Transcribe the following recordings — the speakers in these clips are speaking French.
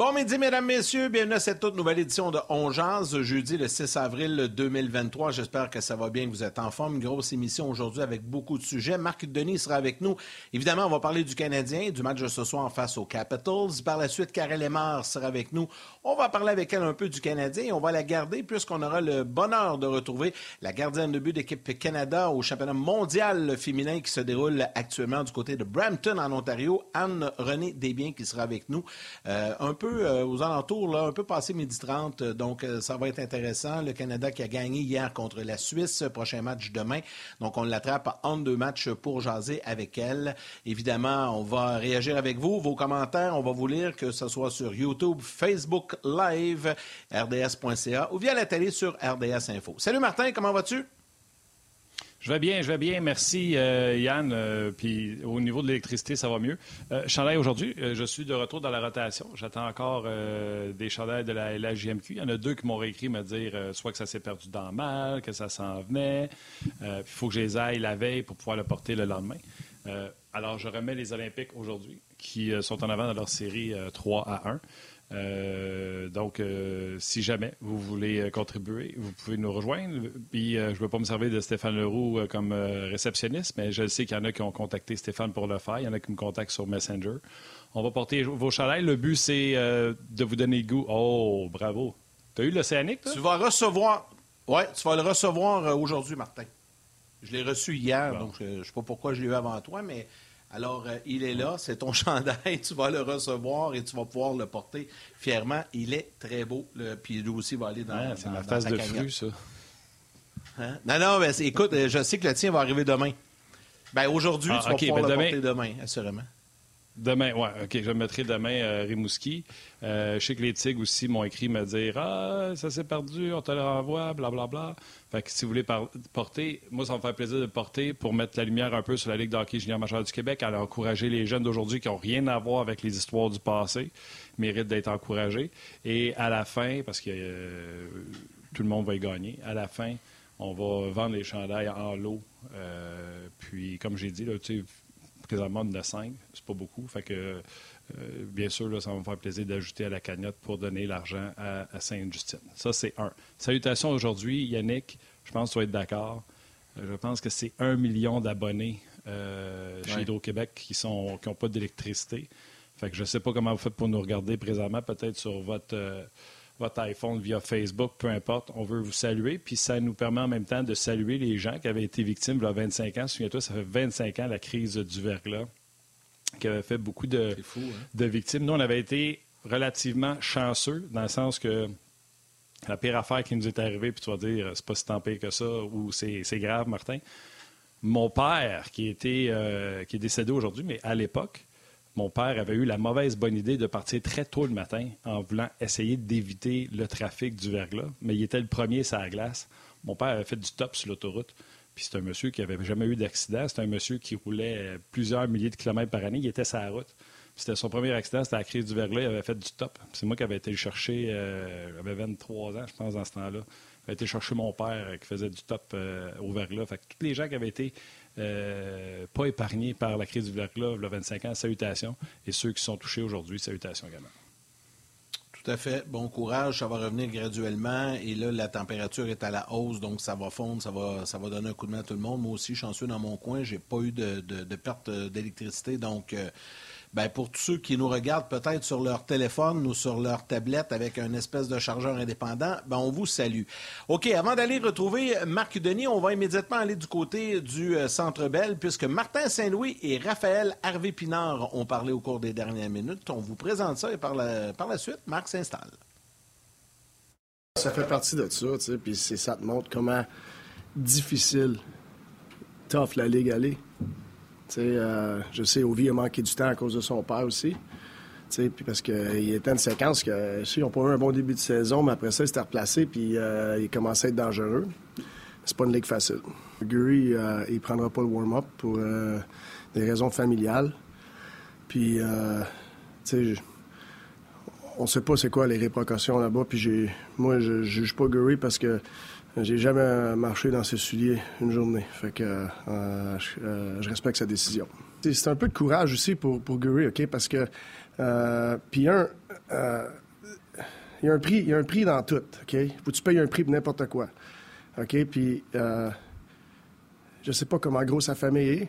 Bon midi, mesdames, messieurs. Bienvenue à cette toute nouvelle édition de On jeudi le 6 avril 2023. J'espère que ça va bien, que vous êtes en forme. Grosse émission aujourd'hui avec beaucoup de sujets. Marc Denis sera avec nous. Évidemment, on va parler du Canadien, du match de ce soir face aux Capitals. Par la suite, Karel Lemar sera avec nous. On va parler avec elle un peu du Canadien. On va la garder puisqu'on aura le bonheur de retrouver la gardienne de but d'équipe Canada au championnat mondial féminin qui se déroule actuellement du côté de Brampton, en Ontario. Anne-Renée Desbiens qui sera avec nous. Euh, un peu euh, aux alentours, un peu passé midi 30. Donc, euh, ça va être intéressant. Le Canada qui a gagné hier contre la Suisse, prochain match demain. Donc, on l'attrape en deux matchs pour jaser avec elle. Évidemment, on va réagir avec vous, vos commentaires. On va vous lire, que ce soit sur YouTube, Facebook Live, rds.ca ou via la télé sur RDS Info. Salut Martin, comment vas-tu? Je vais bien, je vais bien. Merci, euh, Yann. Euh, puis au niveau de l'électricité, ça va mieux. Euh, chandail aujourd'hui, euh, je suis de retour dans la rotation. J'attends encore des chandails de la LHJMQ. Il y en a deux qui m'ont réécrit me dire soit que ça s'est perdu dans mal, que ça s'en venait. il faut que je les aille la veille pour pouvoir le porter le lendemain. alors, je remets les Olympiques aujourd'hui, qui sont en avant dans leur série 3 à 1. Euh, donc, euh, si jamais vous voulez euh, contribuer, vous pouvez nous rejoindre. Puis, je ne veux pas me servir de Stéphane Leroux comme réceptionniste, mais je sais qu'il y en a qui ont contacté Stéphane pour le faire. Il y en a qui me contactent sur Messenger. On va porter vos chalets. Le but, c'est de vous donner le goût. Oh, bravo. Tu as eu l'Océanique, Tu vas recevoir. Oui, tu vas le recevoir aujourd'hui, Martin. Je l'ai reçu hier, donc je ne sais pas pourquoi je l'ai eu avant toi, mais alors, euh, il est là, c'est ton chandail, tu vas le recevoir et tu vas pouvoir le porter fièrement. Il est très beau, puis lui aussi va aller dans, C'est ma face de fruit, ça. Hein? Non, non, mais écoute, euh, je sais que le tien va arriver demain. Ben aujourd'hui, ah, tu vas pouvoir ben le porter demain, assurément. Demain, oui, OK, je mettrai demain euh, Rimouski. Euh, je sais que les Tigres aussi m'ont écrit me dire Ah, ça s'est perdu, on te le renvoie, blablabla. Bla, bla. Fait que si vous voulez porter, moi, ça me fait plaisir de porter pour mettre la lumière un peu sur la Ligue d'hockey junior majeur du Québec, à encourager les jeunes d'aujourd'hui qui n'ont rien à voir avec les histoires du passé, méritent d'être encouragés. Et à la fin, parce que euh, tout le monde va y gagner, à la fin, on va vendre les chandails en lot. Puis, comme j'ai dit, là, tu sais, présentement de 5, c'est pas beaucoup. Fait que, euh, bien sûr, là, ça va me faire plaisir d'ajouter à la cagnotte pour donner l'argent à, Sainte-Justine. Ça, c'est un. Salutations aujourd'hui, Yannick. Je pense que tu vas être d'accord. Euh, je pense que c'est un million d'abonnés euh, chez Hydro-Québec qui n'ont qui pas d'électricité. Fait que je ne sais pas comment vous faites pour nous regarder présentement, peut-être sur votre votre iPhone via Facebook, peu importe, on veut vous saluer. Puis ça nous permet en même temps de saluer les gens qui avaient été victimes il y a 25 ans. Souviens-toi, ça fait 25 ans la crise du verglas qui avait fait beaucoup de, hein? de victimes. Nous, on avait été relativement chanceux dans le sens que la pire affaire qui nous est arrivée, puis tu vas dire, c'est pas si tant pire que ça ou c'est grave, Martin. Mon père, qui, était, euh, qui est décédé aujourd'hui, mais à l'époque, mon père avait eu la mauvaise bonne idée de partir très tôt le matin en voulant essayer d'éviter le trafic du verglas, mais il était le premier sur la glace. Mon père avait fait du top sur l'autoroute. Puis c'est un monsieur qui n'avait jamais eu d'accident. C'est un monsieur qui roulait plusieurs milliers de kilomètres par année. Il était sur la route. C'était son premier accident, c'était la crise du verglas. Il avait fait du top. C'est moi qui avais été le chercher. Euh, j'avais 23 ans, je pense, dans ce temps-là. J'avais été chercher mon père euh, qui faisait du top euh, au verglas. Fait que tous les gens qui avaient été euh, pas épargnés par la crise du verglas a 25 ans, salutations. Et ceux qui sont touchés aujourd'hui, salutations également. Tout à fait. Bon courage. Ça va revenir graduellement. Et là, la température est à la hausse, donc ça va fondre, ça va, ça va donner un coup de main à tout le monde. Moi aussi, chanceux dans mon coin, j'ai pas eu de, de, perte d'électricité. Donc, euh, ben, pour tous ceux qui nous regardent peut-être sur leur téléphone ou sur leur tablette avec un espèce de chargeur indépendant, ben, on vous salue. OK, avant d'aller retrouver Marc Denis, on va immédiatement aller du côté du euh, Centre Bell, puisque Martin Saint-Louis et Raphaël Harvey-Pinard ont parlé au cours des dernières minutes. On vous présente ça et par la, par la suite, Marc s'installe. Ça fait partie de ça, tu puis ça te montre comment difficile, tough la Ligue aller. Euh, je sais, Ovi a manqué du temps à cause de son père aussi. Puis parce qu'il était une séquence que, si, ils pas eu un bon début de saison, mais après ça, il s'était replacé, puis euh, il commençait à être dangereux. c'est pas une ligue facile. Guri, euh, il prendra pas le warm-up pour euh, des raisons familiales. Puis, euh, tu sais, on sait pas c'est quoi les répercussions là-bas. Puis, moi, je, juge pas Guri parce que j'ai jamais marché dans ses souliers une journée. Fait que je, respecte sa décision. C'est un peu de courage aussi pour, pour Guri, OK? Parce que, puis un, il y a un prix, il y a un prix dans tout, OK? Faut que tu payes un prix pour n'importe quoi. OK? Puis, euh, je sais pas comment gros sa famille est,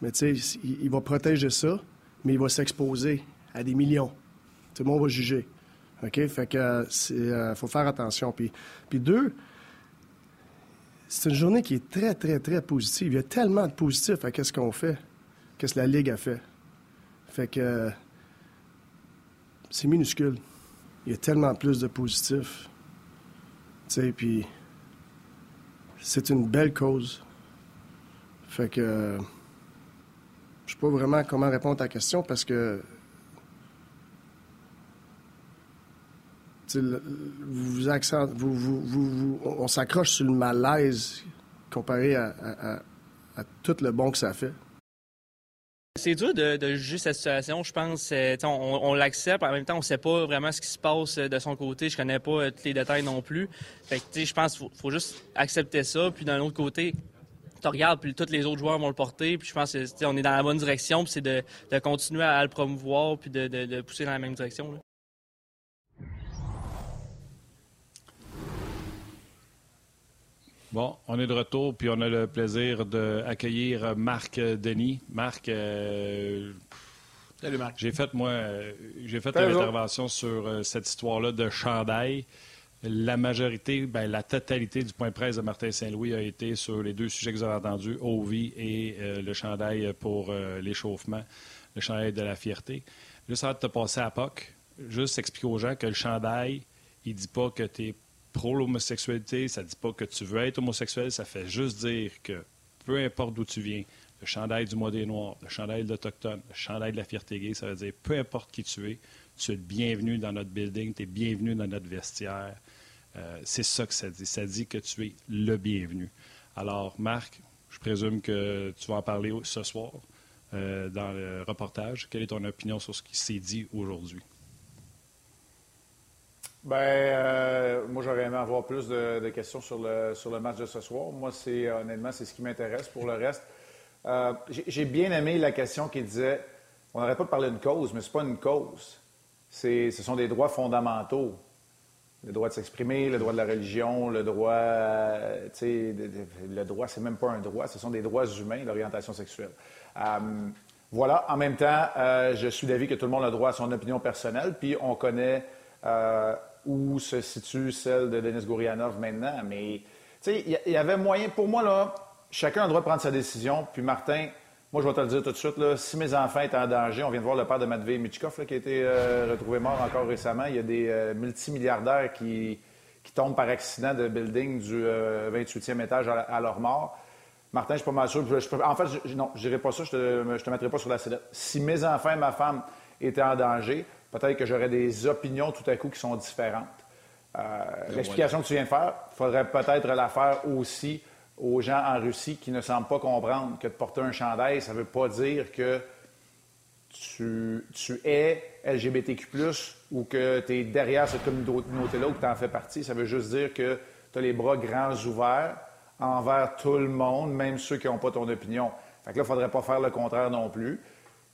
mais tu sais, il, va protéger ça, mais il va s'exposer à des millions. Tout le monde va juger. OK? Fait que, euh, faut faire attention. Puis, c'est une journée qui est très, très, très positive. Il y a tellement de positifs à qu'est-ce qu'on fait, qu'est-ce que la Ligue a fait. Fait que, c'est minuscule il y a tellement plus de positifs. Tu sais, puis c'est une belle cause. Fait que je sais pas vraiment comment répondre à ta question parce que vous, vous, vous, on s'accroche sur le malaise comparé à, tout le bon que ça fait. C'est dur de, juger cette situation. Je pense, euh, on, l'accepte. En même temps, on ne sait pas vraiment ce qui se passe euh, de son côté. Je connais pas euh, tous les détails non plus. Fait je pense qu'il faut, juste accepter ça. Puis d'un autre côté, tu regardes, puis tous les autres joueurs vont le porter. Puis je pense qu'on est dans la bonne direction. Puis c'est de, continuer à, le promouvoir, puis de, pousser dans la même direction. Bon, on est de retour, puis on a le plaisir d'accueillir Marc Denis. Marc, euh, Salut Marc. J'ai fait, moi, j'ai fait une intervention sur euh, cette histoire-là de chandail. La majorité, ben, la totalité du point presse de Martin Saint-Louis a été sur les deux sujets que vous avez entendus, Ovi et euh, le chandail pour l'échauffement, le chandail de la fierté. Juste avant de te passer à POC, juste expliquer aux gens que le chandail, il dit pas que tu es pro l'homosexualité, ça dit pas que tu veux être homosexuel, ça fait juste dire que peu importe d'où tu viens, le chandail du mois des Noirs, le chandail de l'Autochtone, le chandail de la fierté gay, ça veut dire peu importe qui tu es, tu es bienvenu dans notre building, tu es bienvenu dans notre vestiaire. Euh, c'est ça que ça dit. Ça dit que tu es le bienvenu. Alors, Marc, je présume que tu vas en parler ce soir euh, dans le reportage. Quelle est ton opinion sur ce qui s'est dit aujourd'hui? Ben, euh, moi, j'aurais aimé avoir plus de, questions sur le, sur le match de ce soir. Moi, c'est honnêtement, c'est ce qui m'intéresse. Pour le reste, euh, j'ai bien aimé la question qui disait on n'aurait pas parlé d'une cause, mais ce n'est pas une cause. Ce sont des droits fondamentaux. Le droit de s'exprimer, le droit de la religion, le droit. Euh, le droit, c'est même pas un droit, ce sont des droits humains, l'orientation sexuelle. voilà. En même temps, je suis d'avis que tout le monde a droit à son opinion personnelle, puis on connaît où se situe celle de Denis Gourianov maintenant. Mais, tu sais, il y, avait moyen. Pour moi, là, chacun a le droit de prendre sa décision. Puis, Martin, moi, je vais te le dire tout de suite, là, si mes enfants étaient en danger, on vient de voir le père de Matvey Michkov, qui a été euh, retrouvé mort encore récemment. Il y a des euh, multimilliardaires qui, qui tombent par accident de building du 28e euh, étage à, leur mort. Martin, je suis pas mal sûr. en fait, non, je dirais pas ça, je te, te mettrai pas sur la sellette. Si mes enfants et ma femme étaient en danger, peut-être que j'aurais des opinions tout à coup qui sont différentes. Euh, l'explication que tu viens de faire, il faudrait peut-être la faire aussi aux gens en Russie qui ne semblent pas comprendre que de porter un chandail, ça ne veut pas dire que tu, es LGBTQ, ou que tu es derrière cette communauté-là ou que tu en fais partie. Ça veut juste dire que tu as les bras grands ouverts envers tout le monde, même ceux qui n'ont pas ton opinion. Fait que là, il ne faudrait pas faire le contraire non plus.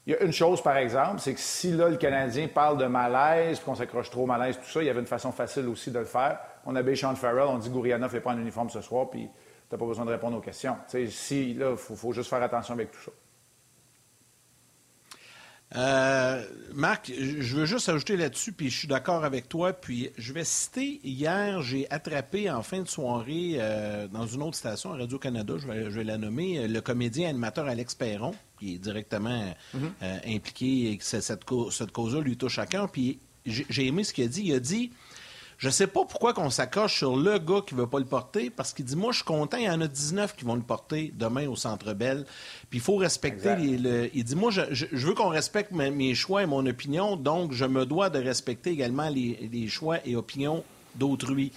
Il y a une chose, par exemple, c'est que si là, le Canadien parle de malaise, qu'on s'accroche trop au malaise, tout ça, il y avait une façon facile aussi de le faire. On avait Sean Farrell, on dit Gouriana ne fait pas un uniforme ce soir, puis tu n'as pas besoin de répondre aux questions. si, là, il faut, juste faire attention avec tout ça. Euh, Marc, je veux juste ajouter là-dessus, puis je suis d'accord avec toi. Puis je vais citer, hier, j'ai attrapé en fin de soirée euh, dans une autre station, Radio Canada, je vais, la nommer, le comédien animateur Alex Perron, qui est directement mm-hmm. euh, impliqué et que cette, cette cause-là lui touche à cœur. Puis j'ai aimé ce qu'il a dit. Il a dit je sais pas pourquoi qu'on s'accroche sur le gars qui veut pas le porter, parce qu'il dit, moi, je suis content, il y en a 19 qui vont le porter demain au Centre Bell. Puis il faut respecter les, Il dit, moi, je, veux qu'on respecte mes, choix et mon opinion, donc je me dois de respecter également les, choix et opinions d'autrui.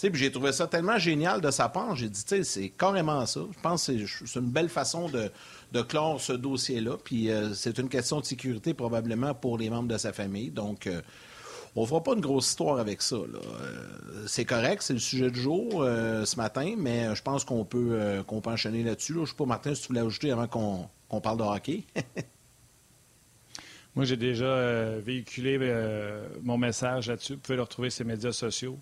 J'ai trouvé ça tellement génial de sa part. J'ai dit, c'est carrément ça. Je pense que c'est une belle façon de, clore ce dossier-là. Euh, c'est une question de sécurité probablement pour les membres de sa famille. Donc, euh, on fera pas une grosse histoire avec ça. Euh, c'est correct, c'est le sujet du jour ce matin, mais je pense qu'on peut, qu'on peut enchaîner là-dessus. Je ne sais pas, Martin, si tu voulais ajouter avant qu'on parle de hockey. Moi, j'ai déjà véhiculé mon message là-dessus. Vous pouvez le retrouver sur les médias sociaux.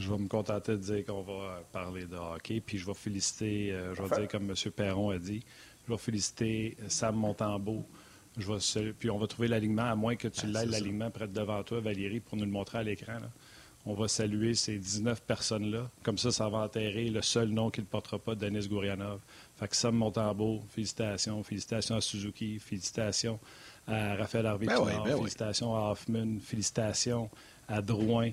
Je vais me contenter de dire qu'on va parler de hockey, puis je vais féliciter, euh, je vais dire comme M. Perron a dit, je vais féliciter Sam Montembeau. Je vais, puis on va trouver l'alignement, à moins que tu ah, l'aies l'alignement près de devant toi, Valérie, pour nous le montrer à l'écran. On va saluer ces 19 personnes-là. Comme ça, ça va enterrer le seul nom qui ne portera pas, Denis Gourianov. Fait que Sam Montembeau, félicitations. Félicitations à Suzuki. Félicitations à Raphaël Harvey ben ben Félicitations à Hoffman. Félicitations à Drouin.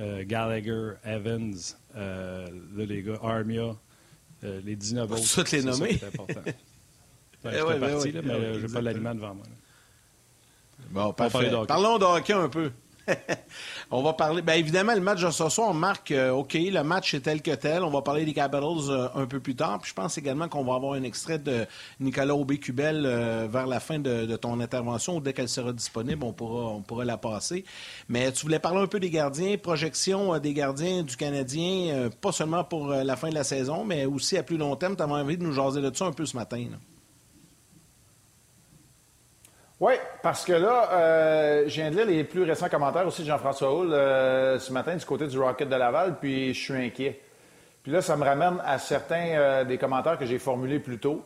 Euh, Gallagher, Evans, euh, les gars, Armia, euh, les 19 autres. Toutes les nommer. C'est important. Ben, je ouais, parti, là, mais je n'ai pas l'aliment devant moi. Bon, parfait. Parlons de hockey un peu. on va parler. Bien évidemment, le match de ce soir, on marque, euh, OK, le match est tel que tel. On va parler des Capitals euh, un peu plus tard. Puis je pense également qu'on va avoir un extrait de Nicolas Aubé-Cubel euh, vers la fin de, ton intervention dès qu'elle sera disponible, on pourra, on pourra la passer. Mais tu voulais parler un peu des gardiens, projection des gardiens du Canadien, pas seulement pour la fin de la saison, mais aussi à plus long terme. Tu avais envie de nous jaser de ça un peu ce matin. Oui, parce que là, euh, je viens de les plus récents commentaires aussi de Jean-François Hull euh, ce matin du côté du Rocket de Laval, puis je suis inquiet. Puis là, ça me ramène à certains euh, des commentaires que j'ai formulés plus tôt.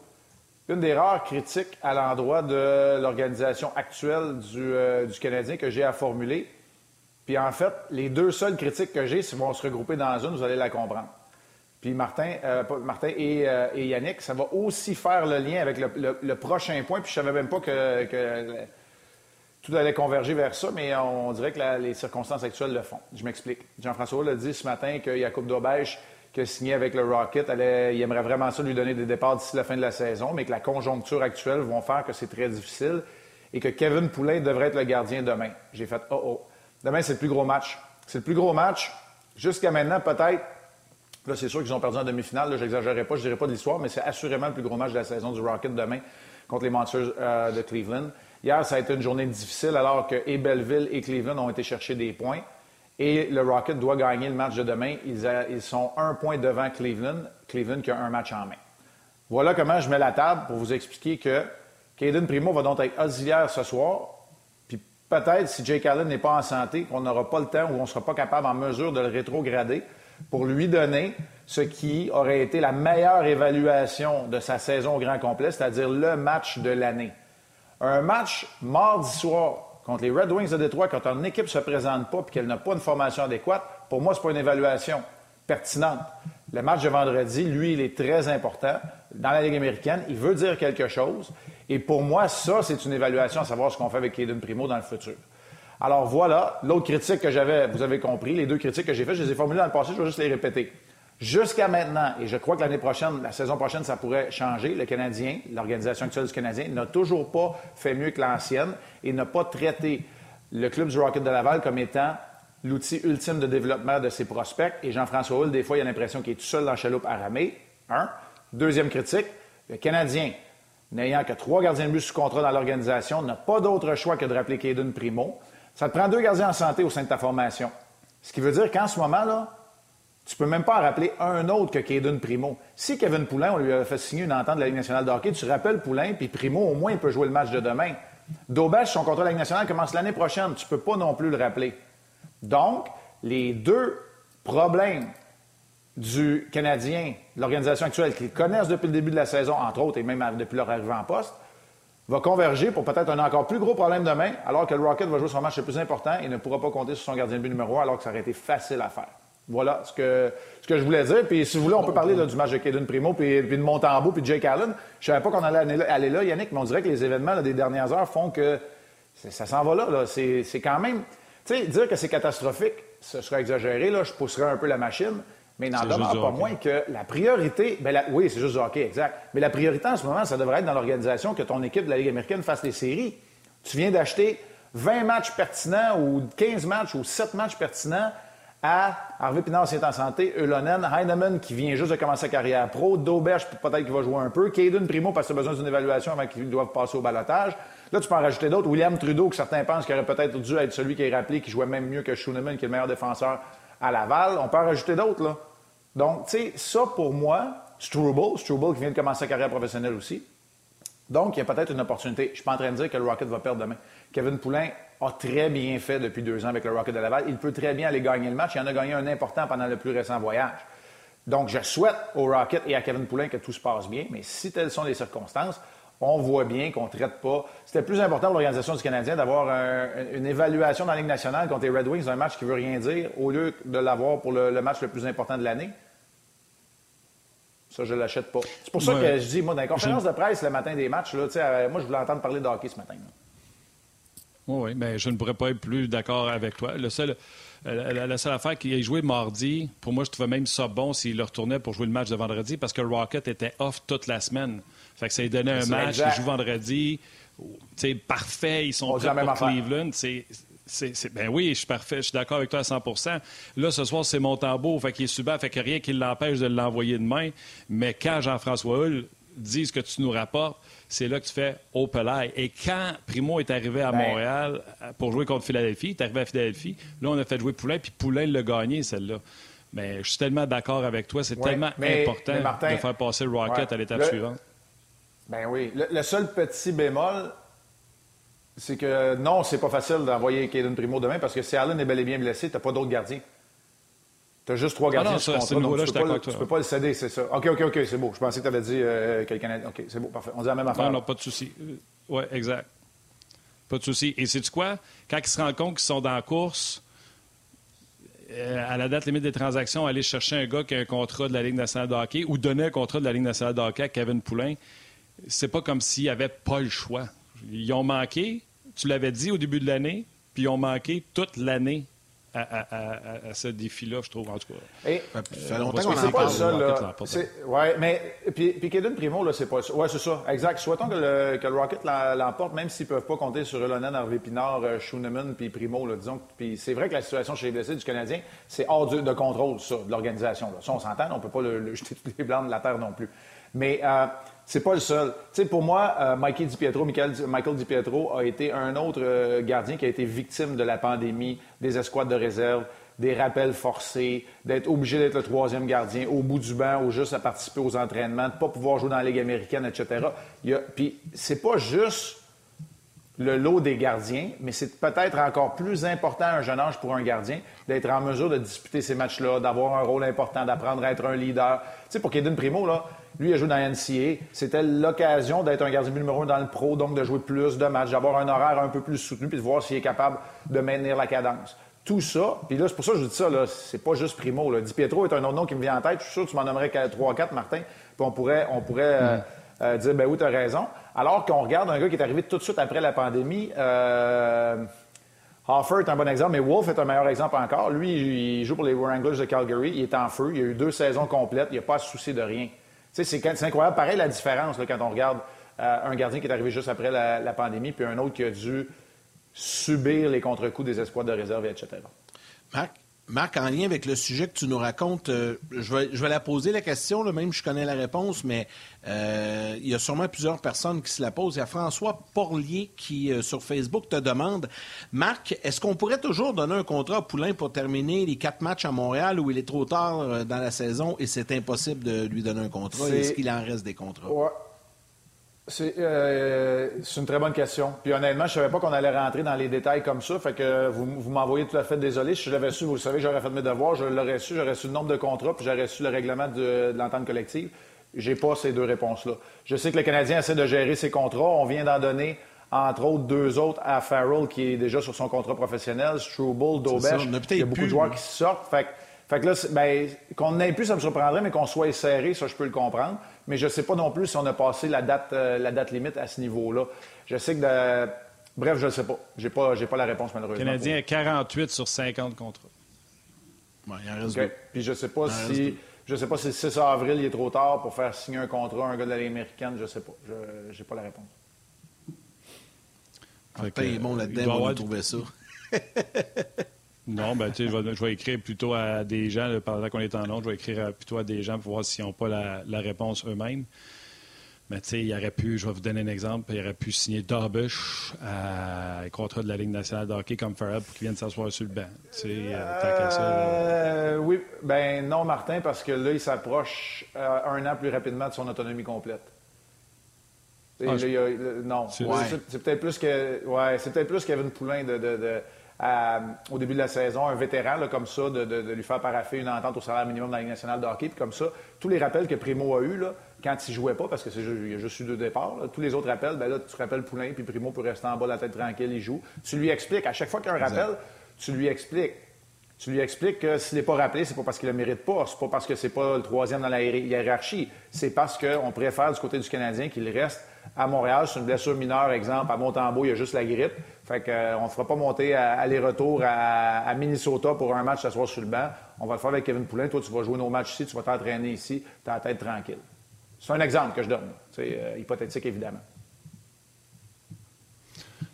Une des rares critiques à l'endroit de l'organisation actuelle du, du Canadien que j'ai à formuler. Puis en fait, les deux seules critiques que j'ai, si vont se regrouper dans une, vous allez la comprendre. Puis Martin, euh, Martin euh, et, Yannick, ça va aussi faire le lien avec le, prochain point. Puis je savais même pas que, tout allait converger vers ça, mais on dirait que les circonstances actuelles le font. Je m'explique. Jean-François l'a dit ce matin que Yacoub Daubèche, qui a signé avec le Rocket, il aimerait vraiment ça lui donner des départs d'ici la fin de la saison, mais que la conjoncture actuelle vont faire que c'est très difficile et que Kevin Poulain devrait être le gardien demain. J'ai fait oh oh. Demain, c'est le plus gros match. C'est le plus gros match. Jusqu'à maintenant, peut-être Là, c'est sûr qu'ils ont perdu en demi-finale. Je n'exagérerai pas, je ne dirai pas de l'histoire, mais c'est assurément le plus gros match de la saison du Rocket demain contre les Monsters euh, de Cleveland. Hier, ça a été une journée difficile alors que et Belleville et Cleveland ont été chercher des points. Et le Rocket doit gagner le match de demain. Ils, sont un point devant Cleveland. Cleveland qui a un match en main. Voilà comment je mets la table pour vous expliquer que Caden Primo va donc être auxiliaire ce soir. Puis peut-être, si Jake Allen n'est pas en santé, qu'on n'aura pas le temps ou on ne sera pas capable en mesure de le rétrograder pour lui donner ce qui aurait été la meilleure évaluation de sa saison au grand complet, c'est-à-dire le match de l'année. Un match mardi soir contre les Red Wings de Détroit, quand une équipe ne se présente pas et qu'elle n'a pas une formation adéquate, pour moi, ce n'est pas une évaluation pertinente. Le match de vendredi, lui, il est très important dans la Ligue américaine. Il veut dire quelque chose. Et pour moi, ça, c'est une évaluation à savoir ce qu'on fait avec Caden Primo dans le futur. Alors voilà, l'autre critique que j'avais, vous avez compris, les deux critiques que j'ai faites, je les ai formulées dans le passé, je vais juste les répéter. Jusqu'à maintenant, et je crois que l'année prochaine, la saison prochaine, ça pourrait changer, le Canadien, l'organisation actuelle du Canadien, n'a toujours pas fait mieux que l'ancienne et n'a pas traité le club du Rocket de Laval comme étant l'outil ultime de développement de ses prospects. Et Jean-François Hull, des fois, il a l'impression qu'il est tout seul dans la à ramer. Un. Deuxième critique, le Canadien, n'ayant que trois gardiens de but sous contrat dans l'organisation, n'a pas d'autre choix que de rappeler Caden Primo. Ça te prend deux gardiens en santé au sein de ta formation. Ce qui veut dire qu'en ce moment, là, tu peux même pas en rappeler un autre que Caden Primo. Si Kevin Poulain, on lui avait fait signer une entente de la Ligue nationale de hockey, tu rappelles Poulain, puis Primo, au moins, il peut jouer le match de demain. Daubèche, son contrat de la Ligue nationale commence l'année prochaine. Tu peux pas non plus le rappeler. Donc, les deux problèmes du Canadien, l'organisation actuelle, qu'ils connaissent depuis le début de la saison, entre autres, et même depuis leur arrivée en poste, va converger pour peut-être un encore plus gros problème demain, alors que le Rocket va jouer son match le plus important et ne pourra pas compter sur son gardien de but numéro un, alors que ça aurait été facile à faire. Voilà ce que, ce que je voulais dire. Puis si vous voulez, on peut parler du match de Caden Primo, puis, de Montembeau, puis de Jake Allen. Je savais pas qu'on allait aller là, Yannick, mais on dirait que les événements des dernières heures font que ça s'en va là. C'est quand même... Tu sais, dire que c'est catastrophique, ce serait exagéré. Là, je pousserais un peu la machine. Mais n'en demeure pas moins que la priorité, ben oui, c'est juste du hockey, exact. Mais la priorité en ce moment, ça devrait être dans l'organisation que ton équipe de la Ligue américaine fasse les séries. Tu viens d'acheter 20 matchs pertinents ou 15 matchs ou 7 matchs pertinents à Harvey Pinard qui est en santé, Eulonen, Heinemann qui vient juste de commencer sa carrière pro, Dauberge peut-être qu'il va jouer un peu, Caden Primo parce qu'il a besoin d'une évaluation avant qu'il doive passer au balotage. Là, tu peux en rajouter d'autres. William Trudeau, que certains pensent qu'il aurait peut-être dû être celui qui est rappelé, qui jouait même mieux que Schooneman, qui est le meilleur défenseur à Laval. On peut en rajouter d'autres, là. Donc, tu sais, ça pour moi, Struble, Struble qui vient de commencer sa carrière professionnelle aussi. Donc, il y a peut-être une opportunité. Je ne suis pas en train de dire que le Rocket va perdre demain. Kevin Poulain a très bien fait depuis deux ans avec le Rocket de Laval. Il peut très bien aller gagner le match. Il en a gagné un important pendant le plus récent voyage. Donc, je souhaite au Rocket et à Kevin Poulain que tout se passe bien, mais si telles sont les circonstances, on voit bien qu'on ne traite pas. C'était plus important pour l'organisation du Canadien d'avoir une évaluation dans la Ligue nationale contre les Red Wings d'un match qui ne veut rien dire au lieu de l'avoir pour le, match le plus important de l'année. Ça, je ne l'achète pas. C'est pour ça que je dis, moi, dans les conférences de presse le matin des matchs, là, euh, moi, je voulais entendre parler de hockey ce matin. Oui, mais je ne pourrais pas être plus d'accord avec toi. Le seul, euh, la, seule affaire qu'il ait joué mardi, pour moi, je trouvais même ça bon s'il le retournait pour jouer le match de vendredi parce que Rocket était off toute la semaine. Fait que ça lui donnait un match, il joue vendredi. parfait, ils sont prêts pour Cleveland. C'est, ben oui, je suis parfait, je suis d'accord avec toi à 100% Là, ce soir, c'est mon tambour, fait qu'il est subant, fait que rien qui l'empêche de l'envoyer demain. Mais quand Jean-François Hull dit ce que tu nous rapportes, c'est là que tu fais au pelay. Et quand Primo est arrivé à ben. Montréal euh, pour jouer contre Philadelphie, il est arrivé à Philadelphie, là, on a fait jouer Poulain, puis Poulain l'a gagné, celle-là. Mais je suis tellement d'accord avec toi, c'est tellement important de faire passer le Rocket à l'étape suivante. Ben oui. Le, seul petit bémol, c'est que non, c'est pas facile d'envoyer Caden Primo demain parce que si Allen est bel et bien blessé, t'as pas d'autres gardiens. Tu as juste trois ah gardiens ah non, ça, tu, peux peux pas le céder, c'est ça. OK, OK, OK, c'est beau. Je pensais que tu avais dit euh, quelqu'un... OK, c'est beau, parfait. On dit la même affaire. Non, non, pas de souci. Euh, oui, exact. Pas de souci. Et c'est tu quoi? Quand ils se rendent compte qu'ils sont dans la course, euh, à la date limite des transactions, aller chercher un gars qui a un contrat de la Ligue nationale de hockey ou donner un contrat de la Ligue nationale de hockey à Kevin Poulain, c'est pas comme s'ils n'avaient pas le choix. Ils ont manqué, tu l'avais dit au début de l'année, puis ils ont manqué toute l'année à, ce défi-là, je trouve, en tout cas. Et, ça fait longtemps qu'on en parle. Ça, là, oui, mais puis, puis Kaden Primo, là, c'est pas ça. Oui, c'est ça, exact. Souhaitons que le, que le Rocket l'emporte, même s'ils ne peuvent pas compter sur Elonen, Harvey Pinard, euh, Schooneman puis Primo, là, disons. Puis c'est vrai que la situation chez les blessés du Canadien, c'est hors de, contrôle, ça, de l'organisation. Ça, on s'entend, on ne peut pas le, jeter tous les blancs de la terre non plus. Mais... Euh, c'est pas le seul. Tu sais, pour moi, euh, Michael, Michael DiPietro a été un autre euh, gardien qui a été victime de la pandémie, des escouades de réserve, des rappels forcés, d'être obligé d'être le troisième gardien au bout du banc ou juste à participer aux entraînements, de ne pas pouvoir jouer dans la Ligue américaine, etc. Puis c'est pas juste le lot des gardiens, mais c'est peut-être encore plus important à un jeune âge pour un gardien d'être en mesure de disputer ces matchs-là, d'avoir un rôle important, d'apprendre à être un leader. Tu sais, pour Kaden Primo, là, lui, il a joué dans la NCA. C'était l'occasion d'être un gardien numéro un dans le pro, donc de jouer plus de matchs, d'avoir un horaire un peu plus soutenu, puis de voir s'il est capable de maintenir la cadence. Tout ça, puis là, c'est pour ça que je dis ça, là, c'est pas juste Primo. Là. Di Pietro est un autre nom qui me vient en tête. Je suis sûr que tu m'en nommerais 3-4, Martin, puis on pourrait, on pourrait euh, mm. euh, dire, ben oui, tu as raison. Alors qu'on regarde un gars qui est arrivé tout de suite après la pandémie, euh, Hoffer est un bon exemple, mais Wolf est un meilleur exemple encore. Lui, il joue pour les Wranglers de Calgary. Il est en feu. Il a eu deux saisons complètes. Il n'a pas à se soucier de rien. C'est incroyable. Pareil, la différence quand on regarde euh, un gardien qui est arrivé juste après la, pandémie, puis un autre qui a dû subir les contre-coups des espoirs de réserve, etc. Marc, Marc, en lien avec le sujet que tu nous racontes, euh, je, vais, je, vais, la poser la question, là, même je connais la réponse, mais euh, il y a sûrement plusieurs personnes qui se la posent. Il y a François Porlier qui, euh, sur Facebook, te demande Marc, est-ce qu'on pourrait toujours donner un contrat à Poulain pour terminer les quatre matchs à Montréal où il est trop tard dans la saison et c'est impossible de lui donner un contrat Est-ce qu'il en reste des contrats? C'est une très bonne question. Puis honnêtement, je savais pas qu'on allait rentrer dans les détails comme ça. Fait que vous, vous m'envoyez tout à fait désolé. Si je l'avais su, vous le savez, j'aurais fait mes devoirs. Je l'aurais su, j'aurais su le nombre de contrats, puis j'aurais su le règlement de, l'entente collective. J'ai pas ces deux réponses-là. Je sais que le Canadien essaie de gérer ses contrats. On vient d'en donner, entre autres, deux autres à Farrell, qui est déjà sur son contrat professionnel, Struble, Dobesch. Il y a beaucoup de joueurs qui sortent. Fait, fait que là, ben, qu'on n'ait plus, ça me surprendrait, mais qu'on soit serré, ça, je peux le comprendre mais je ne sais pas non plus si on a passé la date, euh, la date limite à ce niveau-là. Je sais que Bref, je ne sais pas. Je n'ai pas, pas la réponse, malheureusement. Le Canadien a 48 sur 50 contrats. Ouais, il en reste Puis je ne sais pas si... Je sais pas si le 6 avril, il est trop tard pour faire signer un contrat à un gars de l'américaine. Je ne sais pas. Je n'ai pas la réponse. Martin est bon là-dedans, on va trouver ça. non, ben, tu sais, je vais, écrire plutôt à des gens, pendant qu'on est en long, je vais écrire plutôt à des gens pour voir s'ils n'ont pas la, réponse eux-mêmes. Mais tu sais, il aurait pu, je vais vous donner un exemple, il aurait pu signer Darbush à contrat de la Ligue nationale de hockey comme Farrell pour qu'il vienne s'asseoir sur le banc. Tu sais, euh, ça, euh, oui, ben non, Martin, parce que là, il s'approche euh, un an plus rapidement de son autonomie complète. Ah, non, c'est peut-être plus que, ouais, c'est peut-être plus Kevin Poulain de, de, de au début de la saison, un vétéran là, comme ça, de, de, lui faire paraffer une entente au salaire minimum de la Ligue nationale de hockey, puis comme ça, tous les rappels que Primo a eu là, quand il jouait pas, parce que c'est y a juste eu deux départs, tous les autres rappels, ben là, tu rappelles Poulain, puis Primo peut rester en bas la tête tranquille, il joue. Tu lui expliques, à chaque fois qu'il y a un rappel, tu lui expliques. Tu lui expliques que s'il n'est pas rappelé, c'est pas parce qu'il ne le mérite pas, c'est pas parce que c'est pas le troisième dans la hiérarchie, c'est parce qu'on préfère du côté du Canadien qu'il reste à Montréal. C'est une blessure mineure, exemple. À Montembeau, il y a juste la grippe. Fait qu'on euh, ne fera pas monter aller-retour à, Minnesota pour un match ce soir sur le banc. On va le faire avec Kevin Poulin. Toi, tu vas jouer nos matchs ici, tu vas t'entraîner ici, tu as la tête tranquille. C'est un exemple que je donne. C'est euh, hypothétique, évidemment.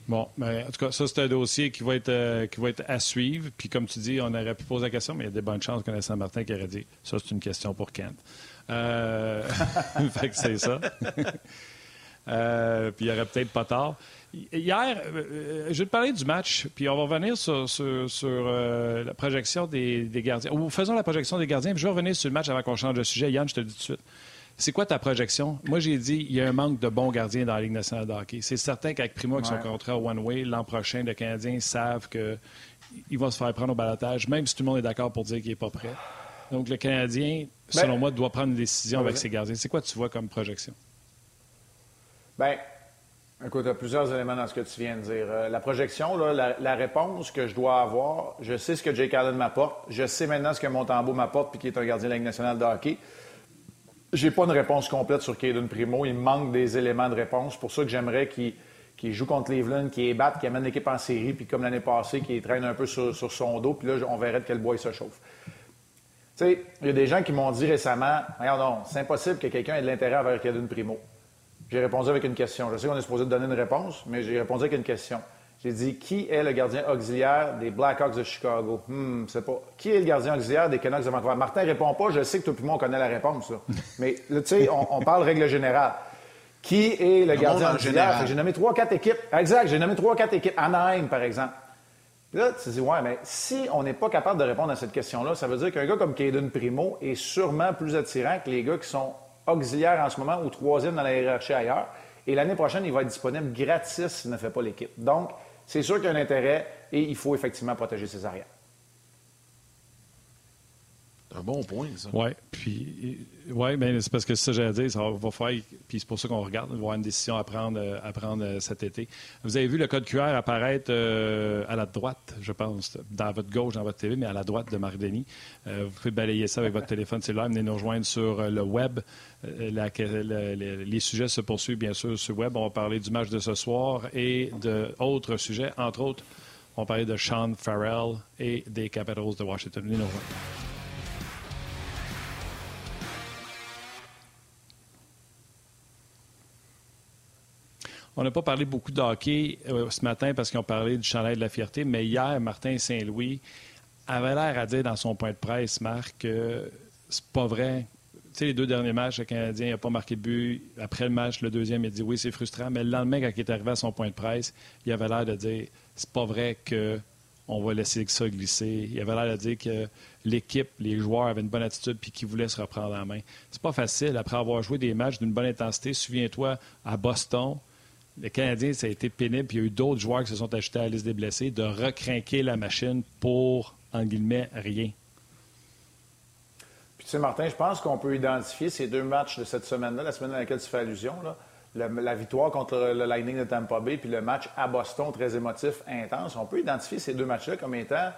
Bon, mais en tout cas, ça, c'est un dossier qui va, être, euh, qui va être à suivre. Puis, comme tu dis, on aurait pu poser la question, mais il y a des bonnes chances connaissant Martin qui aurait dit ça, c'est une question pour Kent. Euh... fait que c'est ça. Euh, puis, il y aurait peut-être pas tard. Hier, euh, je vais te parler du match, puis on va revenir sur, la projection des, des, gardiens. Ou faisons la projection des gardiens, puis je vais revenir sur le match avant qu'on change de sujet. Yann, je te le dis tout de suite. C'est quoi ta projection? Moi, j'ai dit il y a un manque de bons gardiens dans la Ligue nationale de hockey. C'est certain qu'avec Primo, avec son contrat one-way, l'an prochain, les Canadiens savent qu'il va se faire prendre au balotage, même si tout le monde est d'accord pour dire qu'il n'est pas prêt. Donc, le Canadien, ben, selon moi, doit prendre une décision avec ses gardiens. C'est quoi tu vois comme projection? Bien, écoute, il y a plusieurs éléments dans ce que tu viens de dire. Euh, la projection, la, réponse que je dois avoir, je sais ce que Jake Allen m'apporte, je sais maintenant ce que Montembeau m'apporte, puis qui est un gardien de la Ligue nationale de hockey. J'ai pas une réponse complète sur Caden Primo. Il manque des éléments de réponse. pour ça que j'aimerais qu'il joue contre Cleveland, qu'il batte, qu'il amène l'équipe en série, puis comme l'année passée, qu'il traîne un peu sur, son dos, puis là, on verrait de quel bois il se chauffe. Tu sais, il y a des gens qui m'ont dit récemment Regarde, non, c'est impossible que quelqu'un ait de l'intérêt avec Caden Primo. J'ai répondu avec une question. Je sais qu'on est supposé donner une réponse, mais j'ai répondu avec une question. J'ai dit qui est le gardien auxiliaire des Blackhawks de Chicago? Hmm, c'est pas. Qui est le gardien auxiliaire des Canucks de Vancouver? Martin répond pas, je sais que tout le monde connaît la réponse. Mais tu sais, on, parle règle générale. Qui est le, gardien auxiliaire? J'ai nommé trois, quatre équipes. Exact, j'ai nommé trois, quatre équipes. Anaheim, par exemple. là, tu te dis, ouais, mais si on n'est pas capable de répondre à cette question-là, ça veut dire qu'un gars comme Caden Primo est sûrement plus attirant que les gars qui sont auxiliaires en ce moment ou troisième dans la hiérarchie ailleurs. Et l'année prochaine, il va être disponible gratis s'il ne fait pas l'équipe. Donc, c'est sûr qu'il y a un intérêt et il faut effectivement protéger ses arrières. C'est un bon point, ça. Oui, puis ouais, ben, c'est parce que ça, j'allais dire, ça va faire, puis c'est pour ça qu'on regarde, on va avoir une décision à prendre, euh, à prendre euh, cet été. Vous avez vu le code QR apparaître euh, à la droite, je pense, dans votre gauche, dans votre TV, mais à la droite de Marc Denis. vous pouvez balayer ça avec votre téléphone cellulaire, venez nous rejoindre sur le web. les sujets se poursuivent, bien sûr, sur le web. On va parler du match de ce soir et d'autres sujets, entre autres, on va parler de Sean Farrell et des Capitals de Washington. Venez nous rejoindre. On n'a pas parlé beaucoup de hockey euh, ce matin parce ont parlé du chandail de la fierté, mais hier, Martin Saint-Louis avait l'air à dire dans son point de presse, Marc, que c'est pas vrai. Tu sais, les deux derniers matchs, le Canadien n'a pas marqué de but. Après le match, le deuxième, il a dit oui, c'est frustrant. Mais le lendemain, quand il est arrivé à son point de presse, il avait l'air de dire c'est pas vrai qu'on va laisser ça glisser. Il avait l'air de dire que l'équipe, les joueurs avaient une bonne attitude puis qu'ils voulaient se reprendre en main. C'est pas facile, après avoir joué des matchs d'une bonne intensité. Souviens-toi, à Boston, le Canadien, ça a été pénible. Puis il y a eu d'autres joueurs qui se sont ajoutés à la liste des blessés de recrinquer la machine pour, en guillemets, rien. Puis tu sais, Martin, je pense qu'on peut identifier ces deux matchs de cette semaine-là, la semaine à laquelle tu fais allusion, la, victoire contre le, Lightning de Tampa Bay, puis le match à Boston, très émotif, intense. On peut identifier ces deux matchs-là comme étant,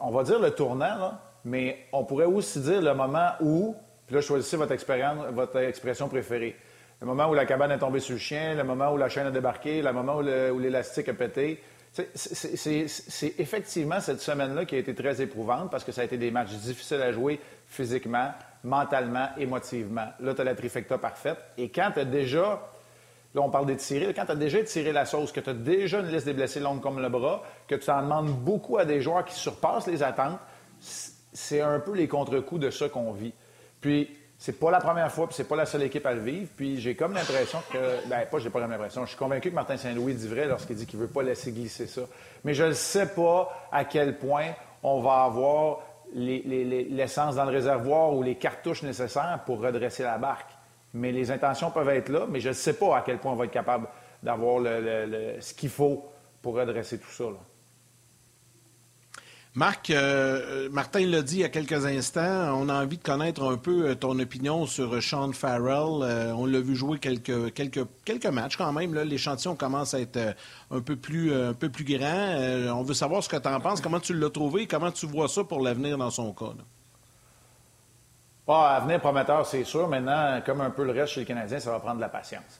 on va dire le tournant, mais on pourrait aussi dire le moment où, puis là, choisissez votre, votre expression préférée le moment où la cabane est tombée sur le chien, le moment où la chaîne a débarqué, le moment où l'élastique a pété. C'est effectivement cette semaine-là qui a été très éprouvante parce que ça a été des matchs difficiles à jouer physiquement, mentalement, émotivement. Là, tu as la trifecta parfaite. Et quand tu as déjà Là, on parle d'étirer. Quand tu as déjà étiré la sauce, que tu as déjà une liste des blessés longue comme le bras, que tu en demandes beaucoup à des joueurs qui surpassent les attentes, c'est un peu les contre-coups de ça qu'on vit. Puis, c'est pas la première fois, puis c'est pas la seule équipe à le vivre. Puis j'ai comme l'impression que. Ben, pas, j'ai pas l'impression. Je suis convaincu que Martin Saint-Louis dit vrai lorsqu'il dit qu'il veut pas laisser glisser ça. Mais je ne sais pas à quel point on va avoir l'essence dans le réservoir ou les cartouches nécessaires pour redresser la barque. Mais les intentions peuvent être là, mais je ne sais pas à quel point on va être capable d'avoir ce qu'il faut pour redresser tout ça. Marc, euh, Martin l'a dit il y a quelques instants, on a envie de connaître un peu euh, ton opinion sur Sean Farrell. Euh, on l'a vu jouer quelques, matchs quand même. L'échantillon commence à être un peu plus, un peu plus grand. on veut savoir ce que tu en penses. Comment tu l'as trouvé? Comment tu vois ça pour l'avenir dans son cas? Pas avenir prometteur, c'est sûr. Maintenant, comme un peu le reste chez les Canadiens, ça va prendre de la patience.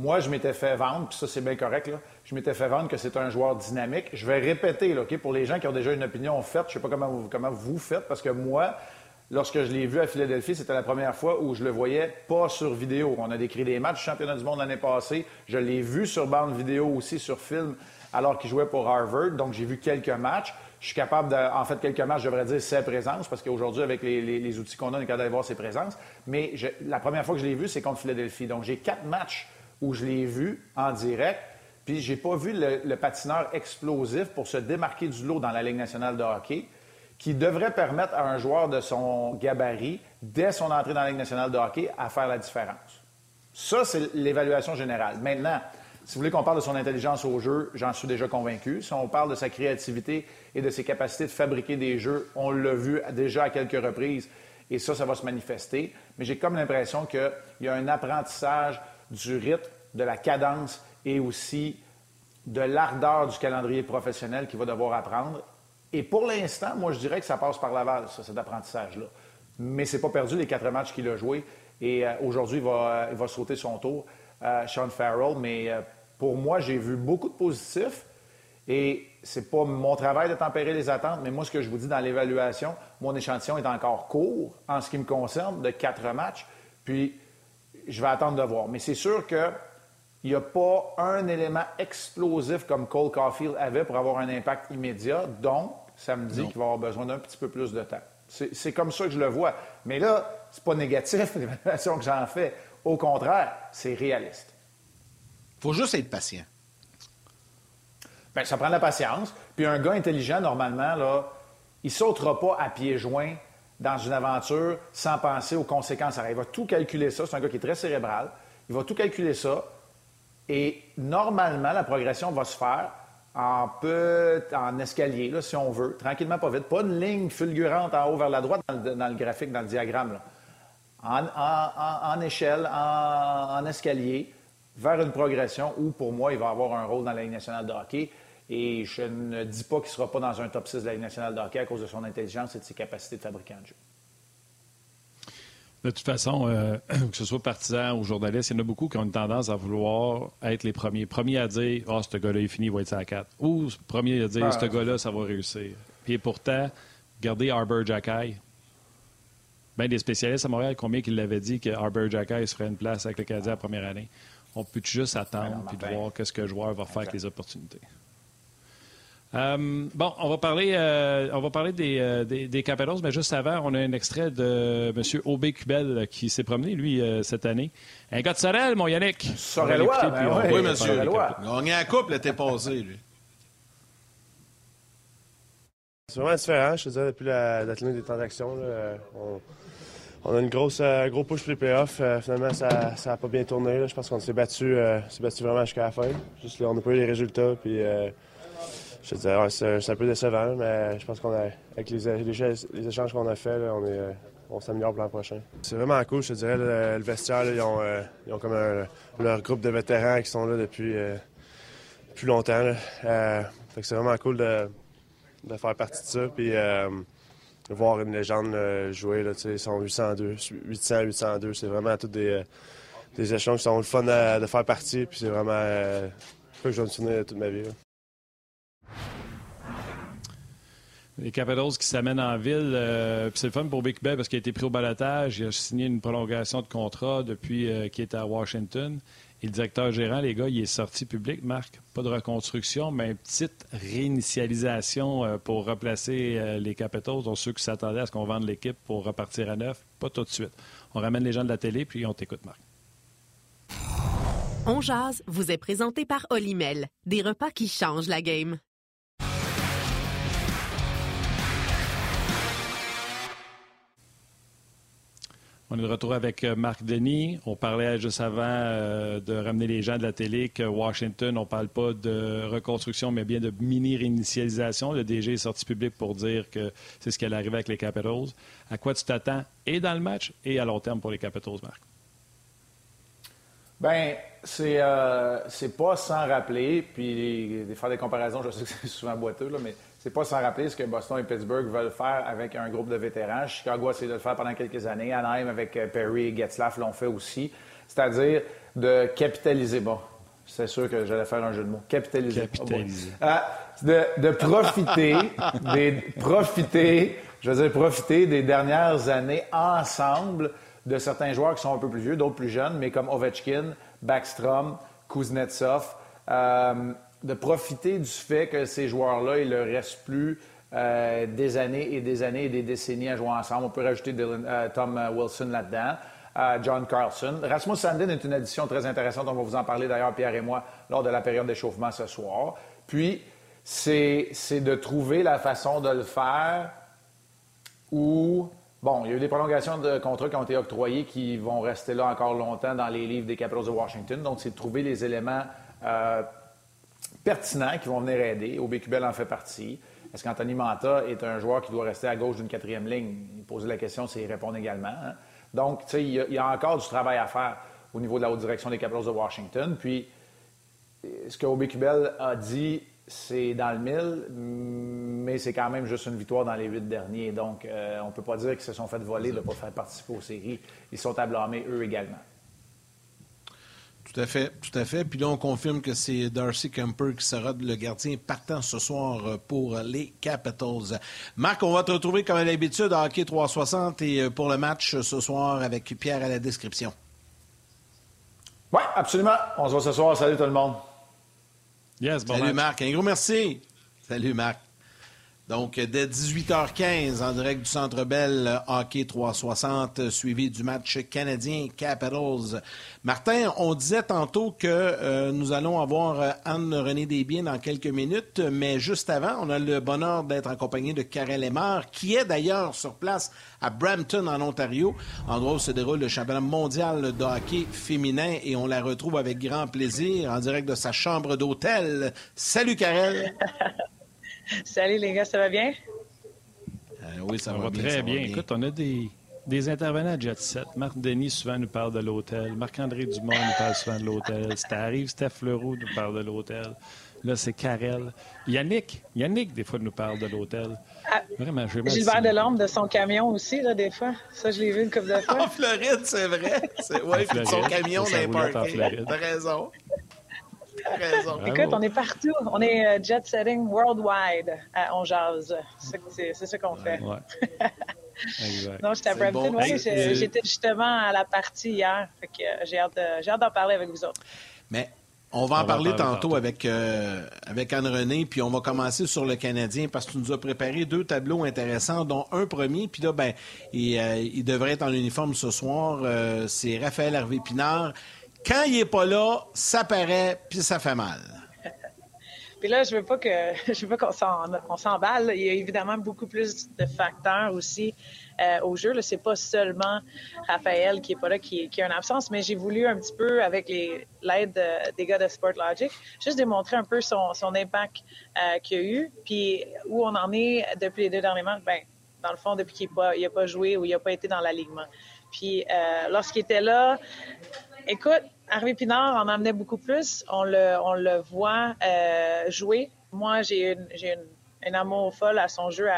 Moi, je m'étais fait vendre, puis ça, c'est bien correct, là. je m'étais fait vendre que c'est un joueur dynamique. Je vais répéter, là, pour les gens qui ont déjà une opinion faite, je ne sais pas comment vous, faites, parce que moi, lorsque je l'ai vu à Philadelphie, c'était la première fois où je le voyais pas sur vidéo. On a décrit des matchs du championnat du monde l'année passée. Je l'ai vu sur bande vidéo aussi, sur film, alors qu'il jouait pour Harvard. Donc, j'ai vu quelques matchs. Je suis capable de, en fait, quelques matchs, je devrais dire ses présences, parce qu'aujourd'hui, avec les, outils qu'on a, on est capable d'aller voir ses présences. Mais la première fois que je l'ai vu, c'est contre Philadelphie. Donc, j'ai quatre matchs où je l'ai vu en direct. Puis j'ai pas vu le, patineur explosif pour se démarquer du lot dans la Ligue nationale de hockey, qui devrait permettre à un joueur de son gabarit, dès son entrée dans la Ligue nationale de hockey, à faire la différence. Ça, c'est l'évaluation générale. Maintenant, si vous voulez qu'on parle de son intelligence au jeu, j'en suis déjà convaincu. Si on parle de sa créativité et de ses capacités de fabriquer des jeux, on l'a vu déjà à quelques reprises. Et ça, ça va se manifester. Mais j'ai comme l'impression qu'il y a un apprentissage du rythme, de la cadence et aussi de l'ardeur du calendrier professionnel qu'il va devoir apprendre. Et pour l'instant, moi, je dirais que ça passe par Laval, ça, cet apprentissage-là. Mais c'est pas perdu les quatre matchs qu'il a joués. Et euh, aujourd'hui, il va, il va, sauter son tour, euh, Sean Farrell. Mais euh, pour moi, j'ai vu beaucoup de positifs. Et c'est pas mon travail de tempérer les attentes, mais moi, ce que je vous dis dans l'évaluation, mon échantillon est encore court en ce qui me concerne, de quatre matchs. Puis je vais attendre de voir. Mais c'est sûr qu'il n'y a pas un élément explosif comme Cole Caulfield avait pour avoir un impact immédiat. Donc, ça me dit qu'il va avoir besoin d'un petit peu plus de temps. C'est comme ça que je le vois. Mais là, c'est pas négatif, l'évaluation que j'en fais. Au contraire, c'est réaliste. faut juste être patient. Bien, ça prend de la patience. Puis un gars intelligent, normalement, là, il sautera pas à pieds joints dans une aventure sans penser aux conséquences. il va tout calculer ça. C'est un gars qui est très cérébral. Il va tout calculer ça. Et normalement, la progression va se faire en peu, en escalier, là, si on veut, tranquillement, pas vite. Pas une ligne fulgurante en haut vers la droite dans le, graphique, dans le diagramme. En, échelle, en, escalier, vers une progression où, pour moi, il va avoir un rôle dans la Ligue nationale de hockey. Et je ne dis pas qu'il ne sera pas dans un top 6 de la Ligue nationale de hockey à cause de son intelligence et de ses capacités de fabricant de jeu. De toute façon, euh, que ce soit partisan ou journaliste, il y en a beaucoup qui ont une tendance à vouloir être les premiers. Premiers à dire Ah, oh, ce gars-là est fini, il va être à 4. Ou premier à dire ah, Ce gars-là, ça va réussir. Puis pourtant, regardez Arbor Jackay. Bien, des spécialistes à Montréal, combien qu'ils l'avaient dit que Arbor Jackay se ferait une place avec le Canadien la première année? On peut juste attendre et voir qu'est-ce que le joueur va faire avec les opportunités? Euh, bon, on va parler, euh, on va parler des, euh, des, Capitals, mais juste avant, on a un extrait de M. Aubé Cubel qui s'est promené, lui, cette année. Un gars de Sorel, mon Yannick. Sorelois, ben oui, monsieur. On est à couple l'été passé, lui. C'est vraiment différent, je te disais, depuis la, la des transactions. on, on, a une grosse, gros push pour les playoffs. finalement, ça n'a pas bien tourné. Je pense qu'on s'est battu, battu vraiment jusqu'à la fin. Juste, on n'a pas eu les résultats. Puis, je te c'est un peu décevant, mais je pense qu'on a, avec les, échanges qu'on a faits, on, est, on s'améliore pour l'an prochain. C'est vraiment cool, je te dirais, le, vestiaire, ils, ont, euh, ils, ont, comme leur groupe de vétérans qui sont là depuis, euh, longtemps. Euh, c'est vraiment cool de, faire partie de ça. Puis, de voir une légende jouer, ils sont 802, 800, 802. C'est vraiment tous des, échanges qui sont le fun de faire partie. Puis c'est vraiment euh, que je vais me souvenir toute ma vie. Les Capitals qui s'amènent en ville. Euh, c'est le fun pour Big Bell parce qu'il a été pris au balotage. Il a signé une prolongation de contrat depuis euh, qu'il était à Washington. Et le directeur gérant, les gars, il est sorti public, Marc. Pas de reconstruction, mais une petite réinitialisation euh, pour replacer les Capitals. Donc, ceux qui s'attendaient à ce qu'on vende l'équipe pour repartir à neuf, pas tout de suite. On ramène les gens de la télé, puis on t'écoute, Marc. On jase vous est présenté par Olimel. Des repas qui changent la game. On est de retour avec euh, Marc Denis. On parlait juste avant euh, de ramener les gens de la télé que Washington, on ne parle pas de reconstruction, mais bien de mini-réinitialisation. Le DG est sorti public pour dire que c'est ce qui allait arriver avec les Capitals. À quoi tu t'attends et dans le match et à long terme pour les Capitals, Marc? Bien, c'est euh, pas sans rappeler, puis faire des comparaisons, je sais que c'est souvent boiteux, là, mais c'est pas sans rappeler ce que Boston et Pittsburgh veulent faire avec un groupe de vétérans. Chicago a essayé de le faire pendant quelques années. Anaheim avec euh, Perry et Getzlaff l'ont fait aussi. C'est-à-dire de capitaliser. Bon, c'est sûr que j'allais faire un jeu de mots. Capitaliser. Capitaliser. Ah, de, profiter, des, profiter, je veux dire, profiter des dernières années ensemble de certains joueurs qui sont un peu plus vieux, d'autres plus jeunes, mais comme Ovechkin, Backstrom, Kuznetsov. Euh, de profiter du fait que ces joueurs-là, il ne leur reste plus euh, des années et des années et des décennies à jouer ensemble. On peut rajouter euh, Tom Wilson là-dedans. Euh, John Carlson. Rasmus Sandin est une addition très intéressante. On va vous en parler d'ailleurs, Pierre et moi, lors de la période d'échauffement ce soir. Puis, c'est de trouver la façon de le faire où, bon, il y a eu des prolongations de contrats qui ont été octroyés qui vont rester là encore longtemps dans les livres des Capitals de Washington. Donc, c'est de trouver les éléments pertinents qui vont venir aider. Bell en fait partie. Est-ce qu'Anthony Manta est un joueur qui doit rester à gauche d'une quatrième ligne? Posait la question, c'est y répondre également. Hein. Donc, tu sais, il, y, a encore du travail à faire au niveau de la haute direction des Capitals de Washington. Puis, ce que Bell a dit, c'est dans le mille, mais c'est quand même juste une victoire dans les huit derniers. Donc, euh, on ne peut pas dire qu'ils se sont fait voler de ne pas faire participer aux séries. Ils sont à blâmer, eux également. Tout à fait, tout à fait. Puis là, on confirme que c'est Darcy Kemper qui sera le gardien partant ce soir euh, pour les Capitals. Marc, on va te retrouver comme à l'habitude à Hockey 360 et euh, pour le match ce soir avec Pierre à la description. Oui, absolument. On se voit ce soir. Salut tout le monde. Yes, bon Salut Marc. Un gros merci. Salut Marc. Donc, dès 18h15, en direct du Centre Bell, Hockey 360, suivi du match canadien Capitals. Martin, on disait tantôt que euh, nous allons avoir Anne-Renée Desbiens dans quelques minutes, mais juste avant, on a le bonheur d'être accompagné de Karel Lemar, qui est d'ailleurs sur place à Brampton, en Ontario, endroit où se déroule le championnat mondial de hockey féminin, et on la retrouve avec grand plaisir en direct de sa chambre d'hôtel. Salut Karel! Salut les gars, ça va bien? Euh, oui, ça, va, bien, très bien. Écoute, on a des, des intervenants à Jet Set. Marc Denis souvent nous parle de l'hôtel. Marc-André Dumont nous parle souvent de l'hôtel. Ça arrive, Steph Leroux nous parle de l'hôtel. Là, c'est Karel. Yannick, Yannick, des fois, nous parle de l'hôtel. Ah, Vraiment, je Gilbert Delorme de son camion aussi, là, des fois. Ça, je l'ai vu une couple de fois. En Floride, c'est vrai. Oui, son camion dans les parkings. T'as raison. Écoute, on est partout. On est euh, jet setting worldwide à On Jazz. C'est ce qu'on fait. Ouais. exact. Non, j'étais à Brampton. J'étais justement à la partie hier. Fait que euh, j'ai hâte d'en parler avec vous autres. Mais on va en parler, tantôt, avec, euh, avec Anne-Renée, puis on va commencer sur le Canadien parce que tu nous as préparé deux tableaux intéressants, dont un premier, puis là, ben, il, il devrait être en uniforme ce soir. c'est Raphaël Hervé-Pinard. Quand il n'est pas là, ça paraît, puis ça fait mal. Puis là, je veux pas que je veux qu'on s'emballe. Il y a évidemment beaucoup plus de facteurs aussi euh, au jeu. Ce n'est pas seulement Raphaël qui est pas là, qui, qui a une absence, mais j'ai voulu un petit peu, avec l'aide des gars de Sportlogic, juste démontrer un peu son, son impact euh, qu'il a eu, puis où on en est depuis les deux derniers matchs. Ben, dans le fond, depuis qu'il n'a pas, pas joué ou il n'a pas été dans l'alignement. Puis euh, lorsqu'il était là, écoute, Harvey Pinard en amenait beaucoup plus. On le, on le voit euh, jouer. Moi, j'ai une, un amour folle à son jeu.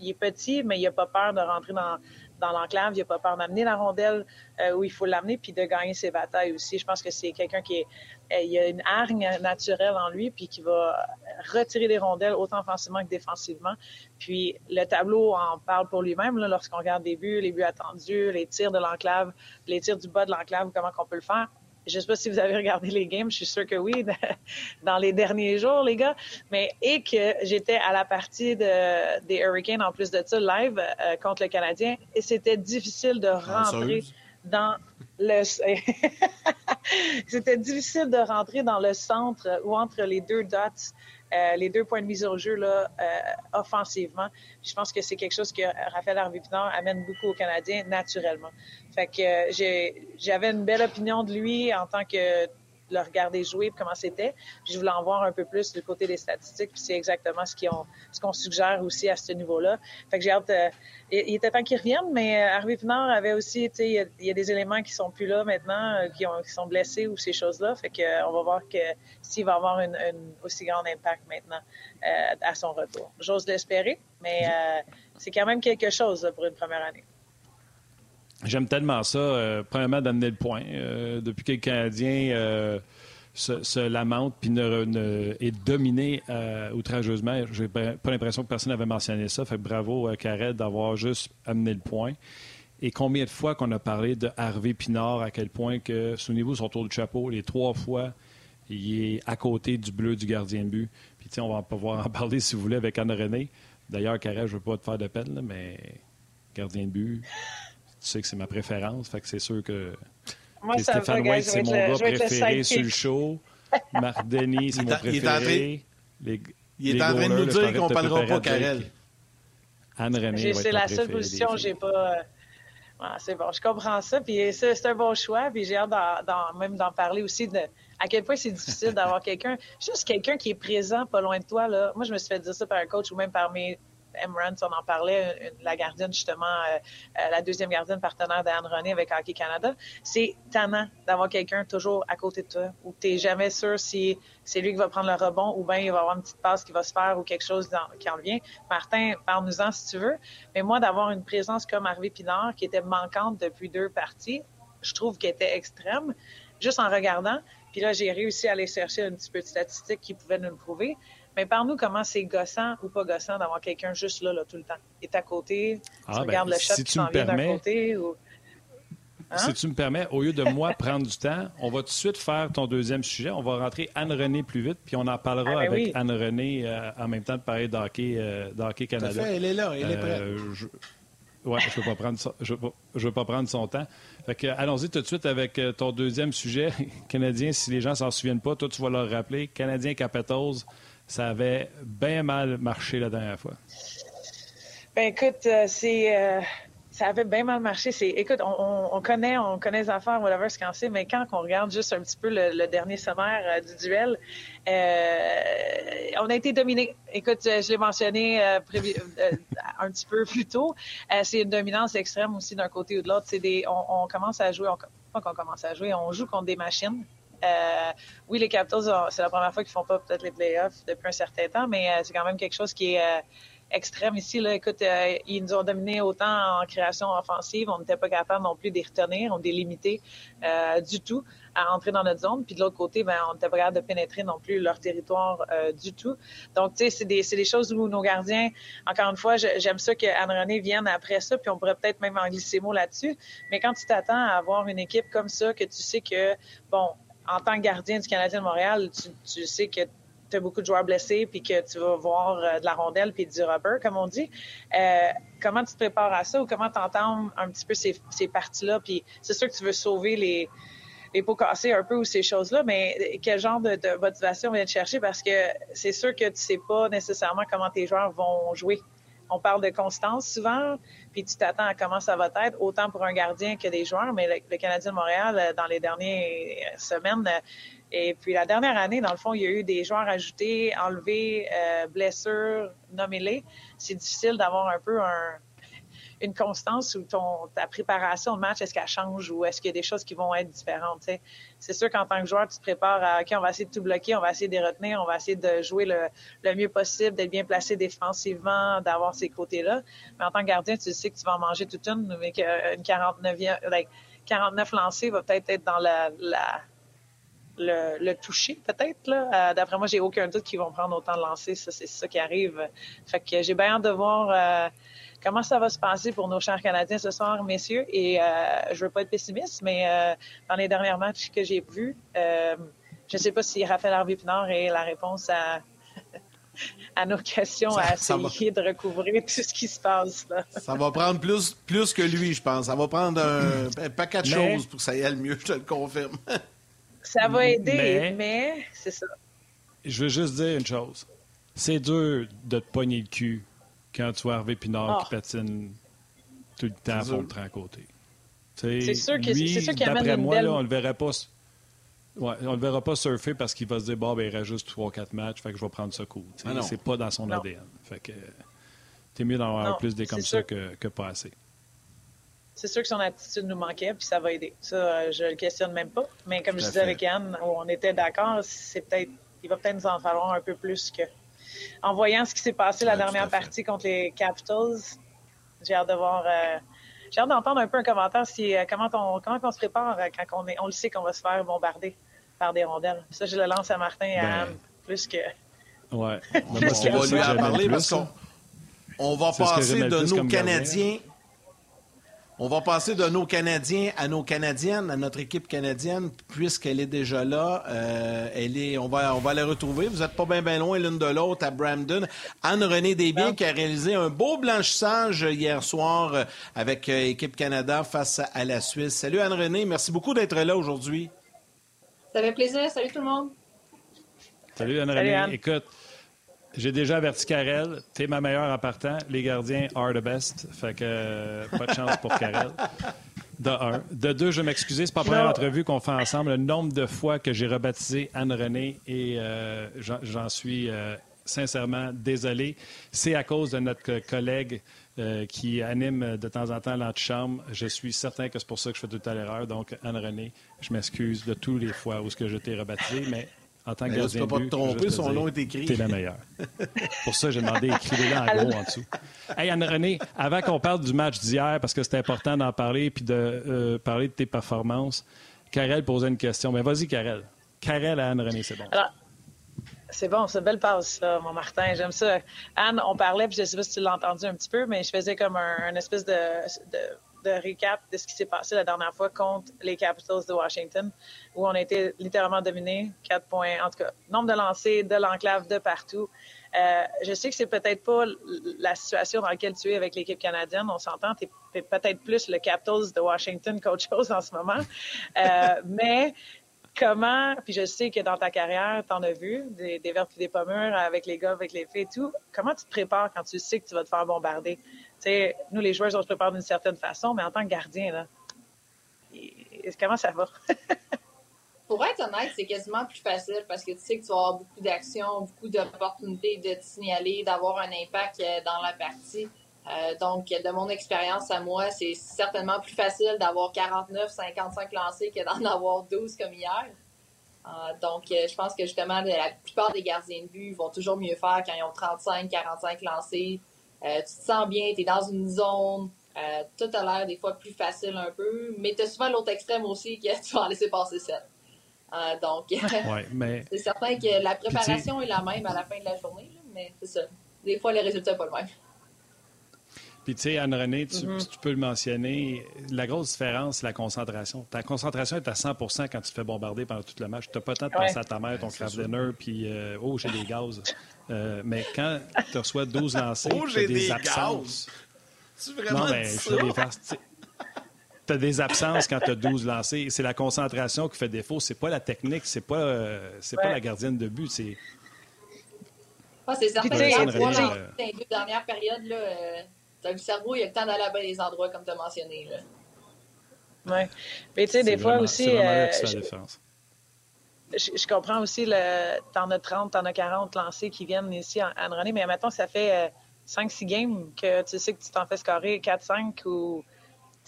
il est petit, mais il n'a pas peur de rentrer dans, dans l'enclave, il n'a pas peur d'amener la rondelle euh, où il faut l'amener, puis de gagner ses batailles aussi. Je pense que c'est quelqu'un qui est, euh, il a une hargne naturelle en lui, puis qui va retirer des rondelles autant offensivement que défensivement. Puis le tableau en parle pour lui-même lorsqu'on regarde des buts, les buts attendus, les tirs de l'enclave, les tirs du bas de l'enclave, comment on peut le faire. Je ne sais pas si vous avez regardé les games, je suis sûre que oui, dans les derniers jours, les gars. Mais et que j'étais à la partie de, des Hurricanes en plus de ça, live euh, contre le Canadien, et c'était difficile de rentrer dans le. c'était difficile de rentrer dans le centre ou entre les deux dots euh, les deux points de mise au jeu là, euh, offensivement. Je pense que c'est quelque chose que Raphaël harvey amène beaucoup aux Canadiens naturellement. Fait que euh, j'avais une belle opinion de lui en tant que le regarder jouer comment c'était. Je voulais en voir un peu plus du côté des statistiques, puis c'est exactement ce qu'on ce suggère aussi à ce niveau-là. Fait que j'ai hâte. Euh, il, était temps qu'il revienne, mais euh, Harvey Pinard avait aussi, tu sais, il, y, a des éléments qui sont plus là maintenant, euh, qui, ont, qui sont blessés ou ces choses-là. Fait que on va voir que s'il va avoir un aussi grand impact maintenant à son retour. J'ose l'espérer, mais c'est quand même quelque chose pour une première année. J'aime tellement ça. Euh, premièrement, d'amener le point. Euh, depuis que le Canadien euh, se, ne, est dominé outrageusement, j'ai pas l'impression que personne n'avait mentionné ça. Fait bravo à d'avoir juste amené le point. Et combien de fois qu'on a parlé de Harvey Pinard, à quel point que, souvenez-vous, son tour de chapeau, les trois fois, il est à côté du bleu du gardien de but. Puis, on va pouvoir en parler si vous voulez avec Anne-René. D'ailleurs, Carrette, je veux pas te faire de peine, mais gardien de but, tu sais que c'est ma préférence. Fait que c'est sûr que, Moi, Stéphane White, c'est mon gars préféré sur le show. Marc Denis, c'est mon préféré. Il est en train de nous dire qu'on ne parlera pas Karel. Anne-Renée C'est la seule position j'ai pas... Euh, c'est bon, je comprends ça. Puis c'est un bon choix. Puis j'ai hâte même d'en parler aussi de à quel point c'est difficile d'avoir quelqu'un, juste quelqu'un qui est présent pas loin de toi. Là. Moi, je me suis fait dire ça par un coach ou même par mes Emrance, on en parlait, la gardienne justement, euh, euh, la deuxième gardienne partenaire d'Anne René avec Hockey Canada. C'est tannant d'avoir quelqu'un toujours à côté de toi, où tu n'es jamais sûr si c'est lui qui va prendre le rebond ou bien il va avoir une petite passe qui va se faire ou quelque chose qui en vient. Martin, parle-nous-en si tu veux. Mais moi, d'avoir une présence comme Harvey Pinard, qui était manquante depuis deux parties, je trouve qu'elle était extrême, juste en regardant. Puis là, j'ai réussi à aller chercher un petit peu de statistiques qui pouvaient nous le prouver. Mais parle-nous comment c'est gossant ou pas gossant d'avoir quelqu'un juste là, là, tout le temps. Il est à côté, tu ah, ben, regardes le chat si qui s'en vient d'un côté. Ou... Hein? Si tu me permets, au lieu de moi prendre du temps, on va tout de suite faire ton deuxième sujet. On va rentrer Anne-Renée plus vite, puis on en parlera ah, ben avec Anne-Renée euh, en même temps de parler d'Hockey euh, Canada. Fait, elle est là, elle est prête. Euh, oui, je ne veux, pas prendre je veux, pas prendre son temps. allons-y tout de suite avec ton deuxième sujet. Canadien, si les gens ne s'en souviennent pas, toi, tu vas leur rappeler. Canadien Capitals, ça avait bien mal marché la dernière fois. Ben écoute, euh, c'est euh, ça avait bien mal marché. C'est écoute, on, connaît, on connaît les affaires, whatever ce qu'on sait, mais quand on regarde juste un petit peu le, dernier sommaire euh, du duel, on a été dominé. Écoute, je l'ai mentionné un petit peu plus tôt. c'est une dominance extrême aussi d'un côté ou de l'autre. C'est des, on, commence à jouer, on, pas qu'on commence à jouer, on joue contre des machines. Euh, oui, les Capitals, c'est la première fois qu'ils font pas peut-être les playoffs depuis un certain temps, mais euh, c'est quand même quelque chose qui est euh, extrême ici. Là. Écoute, ils nous ont dominé autant en création offensive, on n'était pas capable non plus les retenir, on les limité du tout à entrer dans notre zone. Puis de l'autre côté, ben, on n'était pas capable de pénétrer non plus leur territoire du tout. Donc, tu sais, c'est des, des, choses où nos gardiens, encore une fois, j'aime ça que Anne-Renée vienne après ça, puis on pourrait peut-être même en glisser mot là-dessus. Mais quand tu t'attends à avoir une équipe comme ça, que tu sais que, bon, en tant que gardien du Canadien de Montréal, tu, sais que tu as beaucoup de joueurs blessés puis que tu vas voir euh, de la rondelle puis du rubber, comme on dit. Euh, comment tu te prépares à ça ou comment tu entends un petit peu ces, parties-là? Puis c'est sûr que tu veux sauver les, les pots cassés un peu ou ces choses-là, mais quel genre de, de motivation vient te chercher? Parce que c'est sûr que tu sais pas nécessairement comment tes joueurs vont jouer on parle de constance souvent, puis tu t'attends à comment ça va être, autant pour un gardien que des joueurs, mais le, Canadien de Montréal, euh, dans les dernières semaines, euh, et puis la dernière année, dans le fond, il y a eu des joueurs ajoutés, enlevés, euh, blessures, nommés-les. C'est difficile d'avoir un peu une constance ou ton, ta préparation de match, est-ce qu'elle change ou est-ce qu'il y a des choses qui vont être différentes? C'est sûr qu'en tant que joueur, tu te prépares à OK, on va essayer de tout bloquer, on va essayer de les retenir, on va essayer de jouer le, le mieux possible, d'être bien placé défensivement, d'avoir ces côtés-là. Mais en tant que gardien, tu sais que tu vas en manger toute une, mais qu'une 49e, like, 49 lancés va peut-être être dans la, le, toucher, peut-être. Euh, d'après moi, j'ai aucun doute qu'ils vont prendre autant de lancers. Ça, c'est ça qui arrive. Fait que j'ai bien hâte de voir euh, comment ça va se passer pour nos chers Canadiens ce soir, messieurs? Et euh, je veux pas être pessimiste, mais euh, dans les derniers matchs que j'ai vus, euh, je ne sais pas si Raphaël Harvey Pinard est la réponse à, à nos questions, ça, à essayer va... de recouvrir tout ce qui se passe. Là. Ça va prendre plus, plus que lui, je pense. Ça va prendre un, un paquet de mais... choses pour que ça aille mieux, je te le confirme. Ça va aider, mais, mais c'est ça. Je veux juste dire une chose. C'est dur de te pogner le cul quand tu vois Hervé Pinard oh. qui patine tout le temps à fond de train à côté. C'est sûr qu'il amène une moi, belle... là, on le verrait pas. Ouais, on le verra pas surfer parce qu'il va se dire bon ben il reste juste 3-4 matchs, fait que je vais prendre ce coup. Ah c'est pas dans son non. ADN. Fait que t'es mieux d'en avoir plus des comme ça que, que pas assez c'est sûr que son attitude nous manquait, puis ça va aider. Ça, euh, je le questionne même pas. Mais comme je disais avec Anne, on était d'accord, c'est peut-être, il va peut-être nous en falloir un peu plus que. En voyant ce qui s'est passé la Ouais, dernière partie contre les Capitals, j'ai hâte de voir. euh, j'ai hâte d'entendre un peu un commentaire si euh, comment on comment on se prépare euh, quand on est, on le sait qu'on va se faire bombarder par des rondelles. Ça, je le lance à Martin et à Ben, Anne plus que. Ouais. Plus que c'est On va lui en parler parce qu'on on va passer de nos gardien. On va passer de nos Canadiens à nos Canadiennes, à notre équipe canadienne, puisqu'elle est déjà là. Euh, elle est, on va, on va la retrouver. Vous n'êtes pas bien loin l'une de l'autre à Brampton. Anne-Renée Desbiens qui a réalisé un beau blanchissage hier soir euh, avec euh, Équipe Canada face à, la Suisse. Salut Anne-Renée, merci beaucoup d'être là aujourd'hui. Ça fait plaisir. Salut tout le monde. Salut Salut, Anne-Renée. Anne. Écoute, j'ai déjà averti Karel. T'es ma meilleure en partant. Les gardiens are the best. Fait que euh, pas de chance pour Karel. De un. De deux, je vais m'excuser. C'est pas la première entrevue qu'on fait ensemble. Le nombre de fois que j'ai rebaptisé Anne-Renée et euh, j'en- suis euh, sincèrement désolé. C'est à cause de notre co- collègue euh, qui anime de temps en temps l'antichambre. Je suis certain que c'est pour ça que je fais tout à l'erreur. Donc, Anne-Renée, je m'excuse de tous les fois où ce que je t'ai rebaptisé, mais en tant que Mais là, tu gardien peux pas te tromper, son nom est écrit. T'es la meilleure. Pour ça, j'ai demandé écrivez-le en gros en dessous. Hey Anne-Renée, avant qu'on parle du match d'hier, parce que c'est important d'en parler puis de euh, parler de tes performances, Karel posait une question. Mais vas-y, Karel. Karel à Anne-Renée, c'est bon. Alors, c'est bon, c'est une belle passe, là, mon Martin. J'aime ça. Anne, on parlait, puis je ne sais pas si tu l'as entendu un petit peu, mais je faisais comme un, un espèce de, de, de récap de ce qui s'est passé la dernière fois contre les Capitals de Washington, où on a été littéralement dominés. Quatre points, en tout cas, nombre de lancers, de l'enclave, de partout. Euh, je sais que c'est peut-être pas la situation dans laquelle tu es avec l'équipe canadienne. On s'entend, tu es peut-être plus le Capitals de Washington qu'autre chose en ce moment. Euh, mais comment, puis je sais que dans ta carrière, tu en as vu, des, des vertes et des pommures avec les gars, avec les filles et tout. Comment tu te prépares quand tu sais que tu vas te faire bombarder? Nous, les joueurs, on se prépare d'une certaine façon, mais en tant que gardien, là, comment ça va? Pour être honnête, c'est quasiment plus facile parce que tu sais que tu vas avoir beaucoup d'actions, beaucoup d'opportunités de te signaler, d'avoir un impact euh, dans la partie. Euh, donc, de mon expérience à moi, c'est certainement plus facile d'avoir 49, 55 lancés que d'en avoir 12 comme hier. Euh, donc, je pense que justement, la plupart des gardiens de but vont toujours mieux faire quand ils ont 35, 45 lancés. Euh, tu te sens bien, tu es dans une zone. Euh, tout a l'air des fois plus facile un peu, mais tu as souvent l'autre extrême aussi que tu vas en laisser passer 7. Euh, donc, Ouais, mais c'est certain que la préparation est la même à la fin de la journée, là, mais c'est ça. Des fois, les résultats sont pas le même. Puis, tu sais, Anne-Renée, tu, tu peux le mentionner, la grosse différence, c'est la concentration. Ta concentration est à 100% quand tu te fais bombarder pendant tout le match. Tu n'as pas le temps de Ouais. penser à ta mère, ton craft dinner, puis euh, oh, j'ai des gaz. Euh, mais quand tu reçois 12 lancers, Oh, tu j'ai des, des absences. Tu vraiment Non, mais je. Tu as des absences quand tu as 12 lancés. C'est la concentration qui fait défaut. C'est pas la technique, c'est pas, euh, c'est pas la gardienne de but. C'est Ah, c'est certain tu sais, quand tu vois dans les deux dernières périodes, là, euh, t'as le cerveau, il a le temps d'aller à bien des endroits, comme tu as mentionné. Là. Ouais. Mais tu sais, des fois vraiment- aussi, C'est vraiment là euh, que ça fait je, la différence. Je, comprends aussi, le, t'en as 30, t'en as 40 lancés qui viennent ici en, en René, mais maintenant, ça fait euh, 5-6 games que tu sais que tu t'en fais scorer 4-5 ou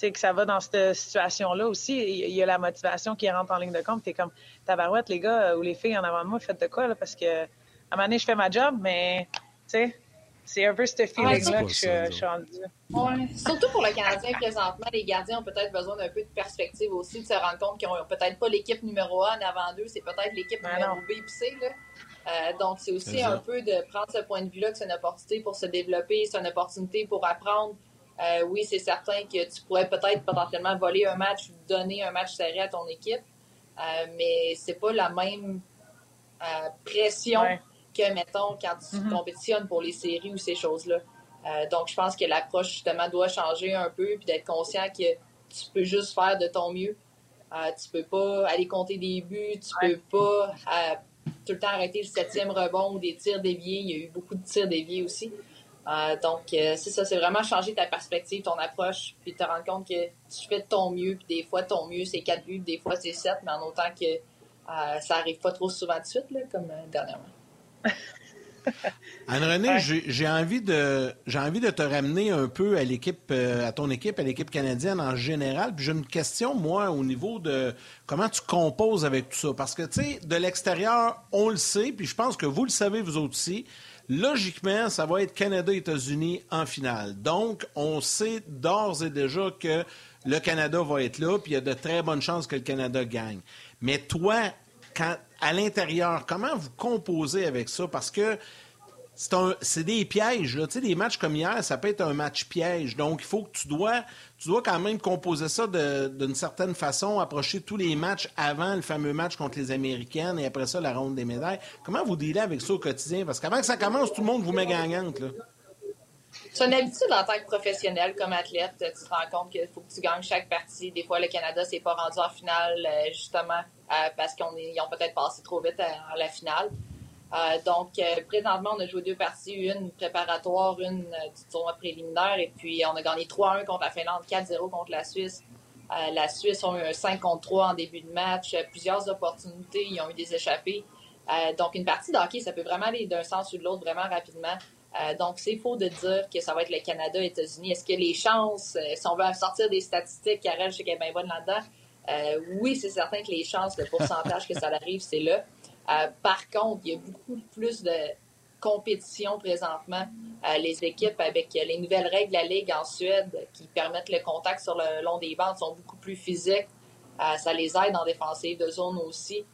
que ça va dans cette situation-là aussi. Il y a la motivation qui rentre en ligne de compte. Tu es comme, tabarouette, les gars ou les filles en avant de moi, faites de quoi, là, parce que à un moment donné, je fais ma job, mais tu sais, c'est un peu ce feeling-là que je, suis rendu. Ouais. Surtout pour le Canadien, présentement, les gardiens ont peut-être besoin d'un peu de perspective aussi, de se rendre compte qu'ils n'ont peut-être pas l'équipe numéro 1 avant d'eux, c'est peut-être l'équipe numéro B et C. Là. Euh, donc, c'est aussi un peu de prendre ce point de vue-là que c'est une opportunité pour se développer, c'est une opportunité pour apprendre. Euh, oui, c'est certain que tu pourrais peut-être potentiellement voler un match ou donner un match serré à ton équipe, euh, mais c'est pas la même pression que, mettons, quand tu mm-hmm. compétitionnes pour les séries ou ces choses-là. donc, je pense que l'approche, justement, doit changer un peu, puis d'être conscient que tu peux juste faire de ton mieux. tu peux pas aller compter des buts, tu peux pas tout le temps arrêter le septième rebond ou des tirs déviés. Il y a eu beaucoup de tirs déviés aussi. Euh, donc, euh, c'est ça, c'est vraiment changer ta perspective, ton approche, puis te rendre compte que tu fais de ton mieux, puis des fois, ton mieux, c'est quatre buts, des fois, c'est sept, mais en autant que euh, ça arrive pas trop souvent de suite, là, comme dernièrement. Anne-Renée, j'ai envie de j'ai envie de te ramener un peu à l'équipe, à ton équipe, à l'équipe canadienne en général. Puis j'ai une question, moi, au niveau de comment tu composes avec tout ça. Parce que, tu sais, de l'extérieur, on le sait, puis je pense que vous le savez, vous aussi. Logiquement, ça va être Canada-États-Unis en finale. Donc, on sait d'ores et déjà que le Canada va être là, puis il y a de très bonnes chances que le Canada gagne. Mais toi, quand, à l'intérieur, comment vous composez avec ça? Parce que c'est des pièges. Tu sais, des matchs comme hier, ça peut être un match piège. Donc, il faut que tu dois, tu dois quand même composer ça d'une certaine façon, approcher tous les matchs avant le fameux match contre les Américaines et après ça, la ronde des médailles. Comment vous dealez avec ça au quotidien? Parce qu'avant que ça commence, tout le monde vous met gagnante. Là. C'est une habitude en tant que professionnel, comme athlète. Tu te rends compte qu'il faut que tu gagnes chaque partie. Des fois, le Canada s'est pas rendu en finale, euh, justement, euh, parce qu'ils ont peut-être passé trop vite à la finale. Euh, donc, euh, présentement, on a joué deux parties, une préparatoire, une euh, du tournoi préliminaire, et puis on a gagné 3-1 contre la Finlande, 4-0 contre la Suisse. la Suisse a eu un 5 contre 3 en début de match, plusieurs opportunités, ils ont eu des échappées. donc, une partie de hockey, ça peut vraiment aller d'un sens ou de l'autre vraiment rapidement. Donc, c'est faux de dire que ça va être le Canada, États-Unis. Est-ce que les chances, si on veut sortir des statistiques, Karel, je sais qu'elle est bien bonne là-dedans, oui, c'est certain que les chances, le pourcentage que ça arrive, c'est là. Euh, par contre, il y a beaucoup plus de compétition présentement. Euh, les équipes avec les nouvelles règles de la Ligue en Suède qui permettent le contact sur le long des bandes sont beaucoup plus physiques. Euh, ça les aide en défensive de zone aussi.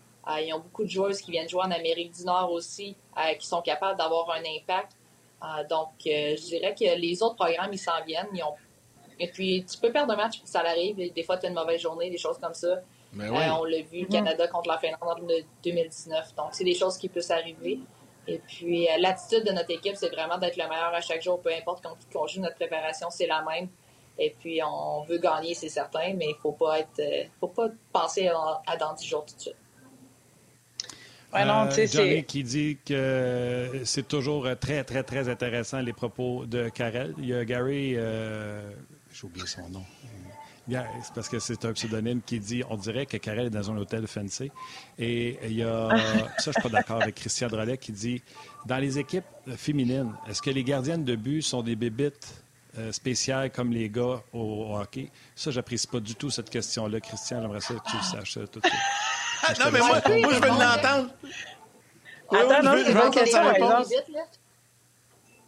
ils ont beaucoup de joueurs qui viennent jouer en Amérique du Nord aussi, qui sont capables d'avoir un impact. Donc, je dirais que les autres programmes, ils s'en viennent. Et puis, tu peux perdre un match, ça arrive. Des fois, tu as une mauvaise journée, des choses comme ça. Euh, on l'a vu, le Canada contre la Finlande en 2019. Donc, c'est des choses qui peuvent arriver. Et puis, euh, l'attitude de notre équipe, c'est vraiment d'être le meilleur à chaque jour, peu importe quand on joue notre préparation, c'est la même. Et puis, on veut gagner, c'est certain, mais il ne faut pas être, euh, faut pas penser à, dans 10 jours tout de suite. Ouais, non, Johnny qui dit que c'est toujours très, très, très intéressant les propos de Karel. Il y a Gary, j'ai oublié son nom, c'est parce que c'est un pseudonyme qui dit on dirait que Karel est dans un hôtel fancy. Et il y a, ça, je suis pas d'accord avec Christian Drolet qui dit dans les équipes féminines, est-ce que les gardiennes de but sont des bébites euh, spéciales comme les gars au, hockey? Ça, j'apprécie pas du tout cette question-là, Christian. J'aimerais ça que tu le saches tout de suite. Non, mais moi, moi, je veux l'entendre. Attends, non, question,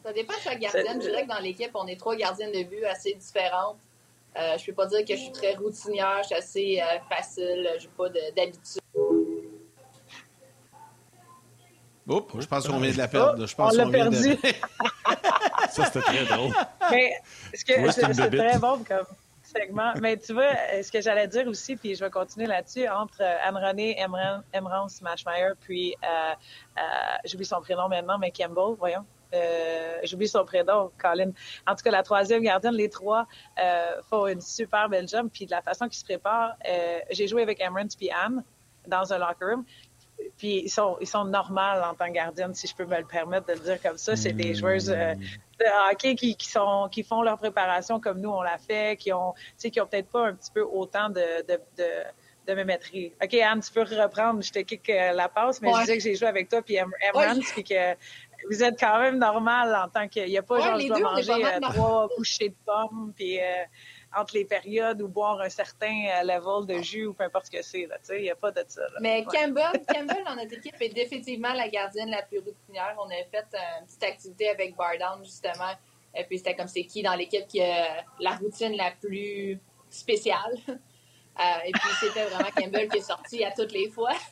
Ça dépend de chaque gardienne. Je dirais que dans l'équipe, on est trois gardiennes de but assez différentes. Euh, je peux pas dire que je suis très routinière, je suis assez euh, facile, j'ai pas d'habitude. Oups, je pense qu'on vient de la perdre. je pense on l'a perdu. Ça, c'était très drôle. Mais c'est très bon comme segment. Mais tu vois, ce que j'allais dire aussi, puis je vais continuer là-dessus, entre euh, Anne-Renée, Emran Smashmeyer, puis euh, euh, j'oublie son prénom maintenant, mais Campbell, voyons. Euh, j'oublie son prénom, Colin. En tout cas, la troisième gardienne, les trois euh, font une super belle job. Puis de la façon qu'ils se préparent, euh, j'ai joué avec Emrance puis Anne dans un locker room. Puis ils sont, ils sont normaux en tant que gardienne, si je peux me le permettre de le dire comme ça. C'est des hmm. joueuses de hockey qui, qui, sont, qui font leur préparation comme nous on l'a fait, qui ont, qui ont peut-être pas un petit peu autant de, de, de de mémétrie. OK, Anne, tu peux reprendre. Je te kick la passe, mais je disais que j'ai joué avec toi puis Emrance, puis que vous êtes quand même normal en tant qu'il n'y a pas Ouais, genre je dois manger euh, trois couchées de pommes puis euh, entre les périodes ou boire un certain euh, level de jus ou peu importe ce que c'est. Il n'y a pas de ça. là. Mais Ouais. Campbell, Campbell, dans notre équipe, est définitivement la gardienne la plus routinière. On a fait euh, une petite activité avec Bardown, justement. Et puis, c'était comme c'est qui dans l'équipe qui a la routine la plus spéciale. Euh, et puis, c'était vraiment Campbell qui est sorti à toutes les fois.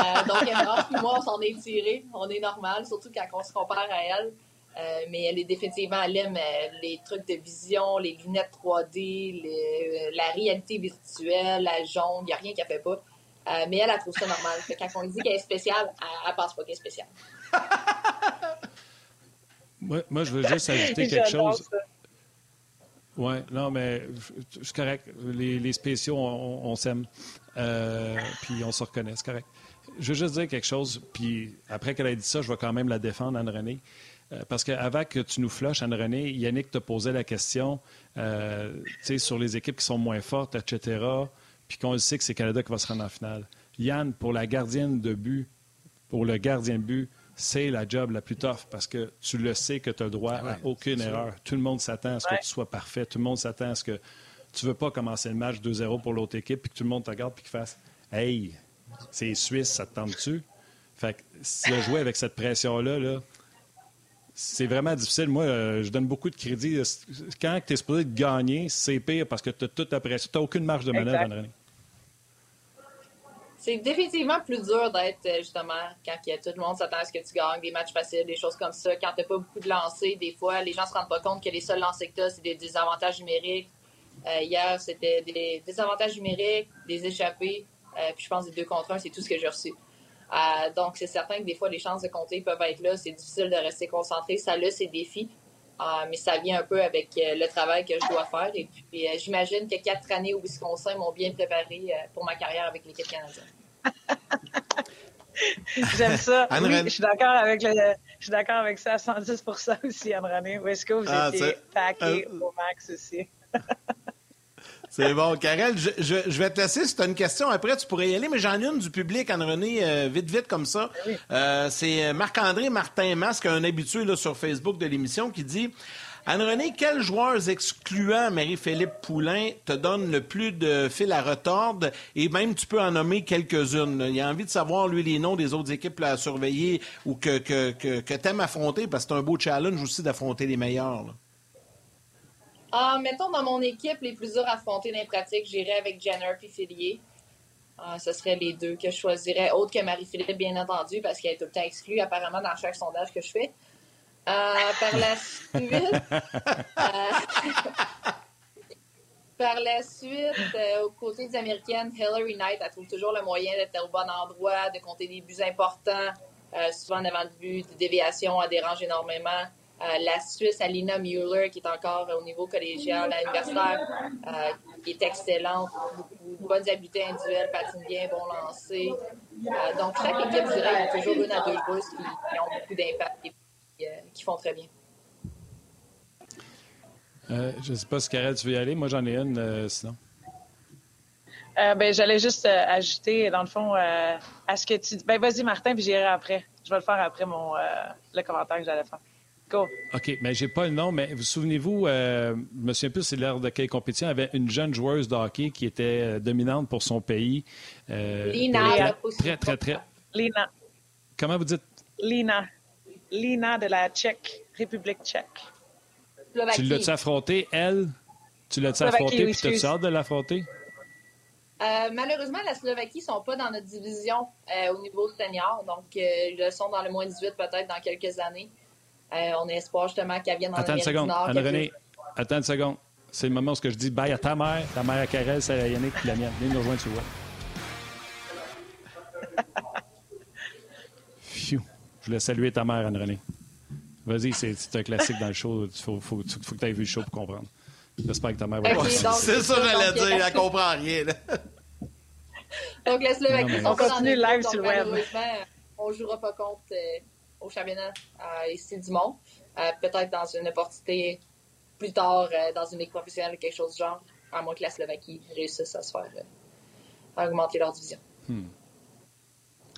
Euh, donc, Emma, puis moi, on s'en est tiré. On est normal, surtout quand on se compare à elle. Euh, mais elle est définitivement, elle aime euh, les trucs de vision, les lunettes 3D, les- euh, la réalité virtuelle, la jaune, il n'y a rien qu'elle fait pas. Mais elle, elle trouve ça normal. Fait quand on lui dit qu'elle est spéciale, elle, elle pense pas qu'elle est spéciale. Moi, moi, je veux juste ajouter quelque chose. ça. Oui, non, mais c'est correct. Les, les spéciaux, on, on s'aime. Euh, puis on se reconnaît, c'est correct. Je veux juste dire quelque chose, puis après qu'elle ait dit ça, je vais quand même la défendre, Anne-Renée. Euh, parce qu'avant que tu nous flushes, Anne-Renée, Yannick te posait la question euh, tu sais, sur les équipes qui sont moins fortes, etc. Puis qu'on le sait que c'est Canada qui va se rendre en finale. Yann, pour la gardienne de but, pour le gardien de but, c'est la job la plus tough parce que tu le sais que tu as le droit à aucune erreur. Tout le monde s'attend à ce Ouais. que tu sois parfait. Tout le monde s'attend à ce que tu veux pas commencer le match 2-0 pour l'autre équipe puis que tout le monde te regarde puis qu'il fasse Hey, c'est Suisse, ça te tente-tu? Fait que si de jouer avec cette pression-là, là, c'est vraiment difficile. Moi, euh, je donne beaucoup de crédit. Quand tu es supposé de gagner, c'est pire parce que tu as toute ta pression. Tu n'as aucune marge de manœuvre. Anne-Renée. C'est définitivement plus dur d'être, euh, justement, quand il y a tout le monde s'attend à ce que tu gagnes, des matchs faciles, des choses comme ça. Quand tu pas beaucoup de lancers, des fois, les gens se rendent pas compte que les seuls lancers que tu as, c'est des désavantages numériques. Euh, hier, c'était des désavantages numériques, des échappées, euh, puis je pense des deux contre un, c'est tout ce que j'ai reçu. Euh, donc, c'est certain que des fois, les chances de compter peuvent être là. C'est difficile de rester concentré. Ça a ses défis. Euh, mais ça vient un peu avec euh, le travail que je dois faire. Et puis, euh, j'imagine que quatre années au Wisconsin m'ont bien préparé euh, pour ma carrière avec l'équipe canadienne. J'aime ça. Anne Oui, je suis d'accord avec le, je suis d'accord avec ça à 110 aussi, Anne-René. Où est-ce que vous Ah, étiez packé euh, au max aussi? C'est bon, Karel, je, je- je vais te laisser. Si tu as une question, après, tu pourrais y aller, mais j'en ai une du public, Anne-Renée, euh, vite, vite, comme ça. Euh, c'est Marc-André Martin Masque, un habitué là, sur Facebook de l'émission, qui dit Anne-Renée, quels joueurs excluant Marie-Philippe Poulain te donnent le plus de fil à retordre? Et même tu peux en nommer quelques-unes? Il a envie de savoir, lui, les noms des autres équipes là, à surveiller ou que, que, que, que tu aimes affronter parce que c'est un beau challenge aussi d'affronter les meilleurs. là. Ah, mettons dans mon équipe, les plus durs à affronter dans les pratiques, j'irais avec Jenner puis Fillier. Ah, ce seraient les deux que je choisirais, autre que Marie-Philippe, bien entendu, parce qu'elle est tout le temps exclue, apparemment, dans chaque sondage que je fais. Euh, par la suite, euh, par la suite, euh, aux côtés des Américaines, Hillary Knight, elle trouve toujours le moyen d'être au bon endroit, de compter des buts importants, souvent devant le but, des déviations, elle dérange énormément. Euh, la Suisse, Alina Mueller, qui est encore au niveau collégial, à l'universitaire, euh, qui est excellente, beaucoup de bonnes habiletés individuelles, patine bien, bon lancer. Euh, donc, chaque équipe, je dirais, il y a toujours une à deux joueuses qui, qui ont beaucoup d'impact et qui, euh, qui font très bien. Euh, je ne sais pas si Karel, tu veux y aller? Moi, j'en ai une, euh, sinon. Euh, ben, j'allais juste euh, ajouter, dans le fond, euh, à ce que tu dis. Ben, vas-y, Martin, puis j'irai après. Je vais le faire après mon, euh, le commentaire que j'allais faire. Go. OK, mais j'ai pas le nom, mais vous souvenez-vous, euh, je me souviens plus c'est l'heure de quelle compétition, il y avait une jeune joueuse de hockey qui était euh, dominante pour son pays. Euh, Lina. Très, très, très. Lina. Comment vous dites? Lina. Lina de la Tchèque, République tchèque. Tu l'as-tu affrontée, elle? Tu l'as-tu affrontée, puis t'as-tu excuse. hâte de l'affronter? Euh, malheureusement, la Slovaquie ne sont pas dans notre division euh, au niveau senior. Donc, euh, ils le sont dans le moins 18 peut-être dans quelques années. Euh, on espoir justement qu'elle vienne dans Attends une seconde, Anne-Renée. Attends une seconde. C'est le moment où je dis bye à ta mère, ta mère à Karel, celle à Yannick, puis la mienne. Viens nous rejoindre, tu vois. Phew. Je voulais saluer ta mère, Anne-Renée. Vas-y, c'est c'est un classique dans le show. Il faut, faut, faut que tu aies vu le show pour comprendre. J'espère que ta mère va Ok, être donc- C'est ça que j'allais dire, elle comprend rien. là. Donc, la Slovaquie Non, mais- sont On continue live sur le web. On ne jouera pas contre euh, au championnat euh, ici du monde. Euh, peut-être dans une opportunité plus tard euh, dans une ligue professionnelle ou quelque chose du genre, à moins que la Slovaquie réussisse à se faire euh, à augmenter leur division.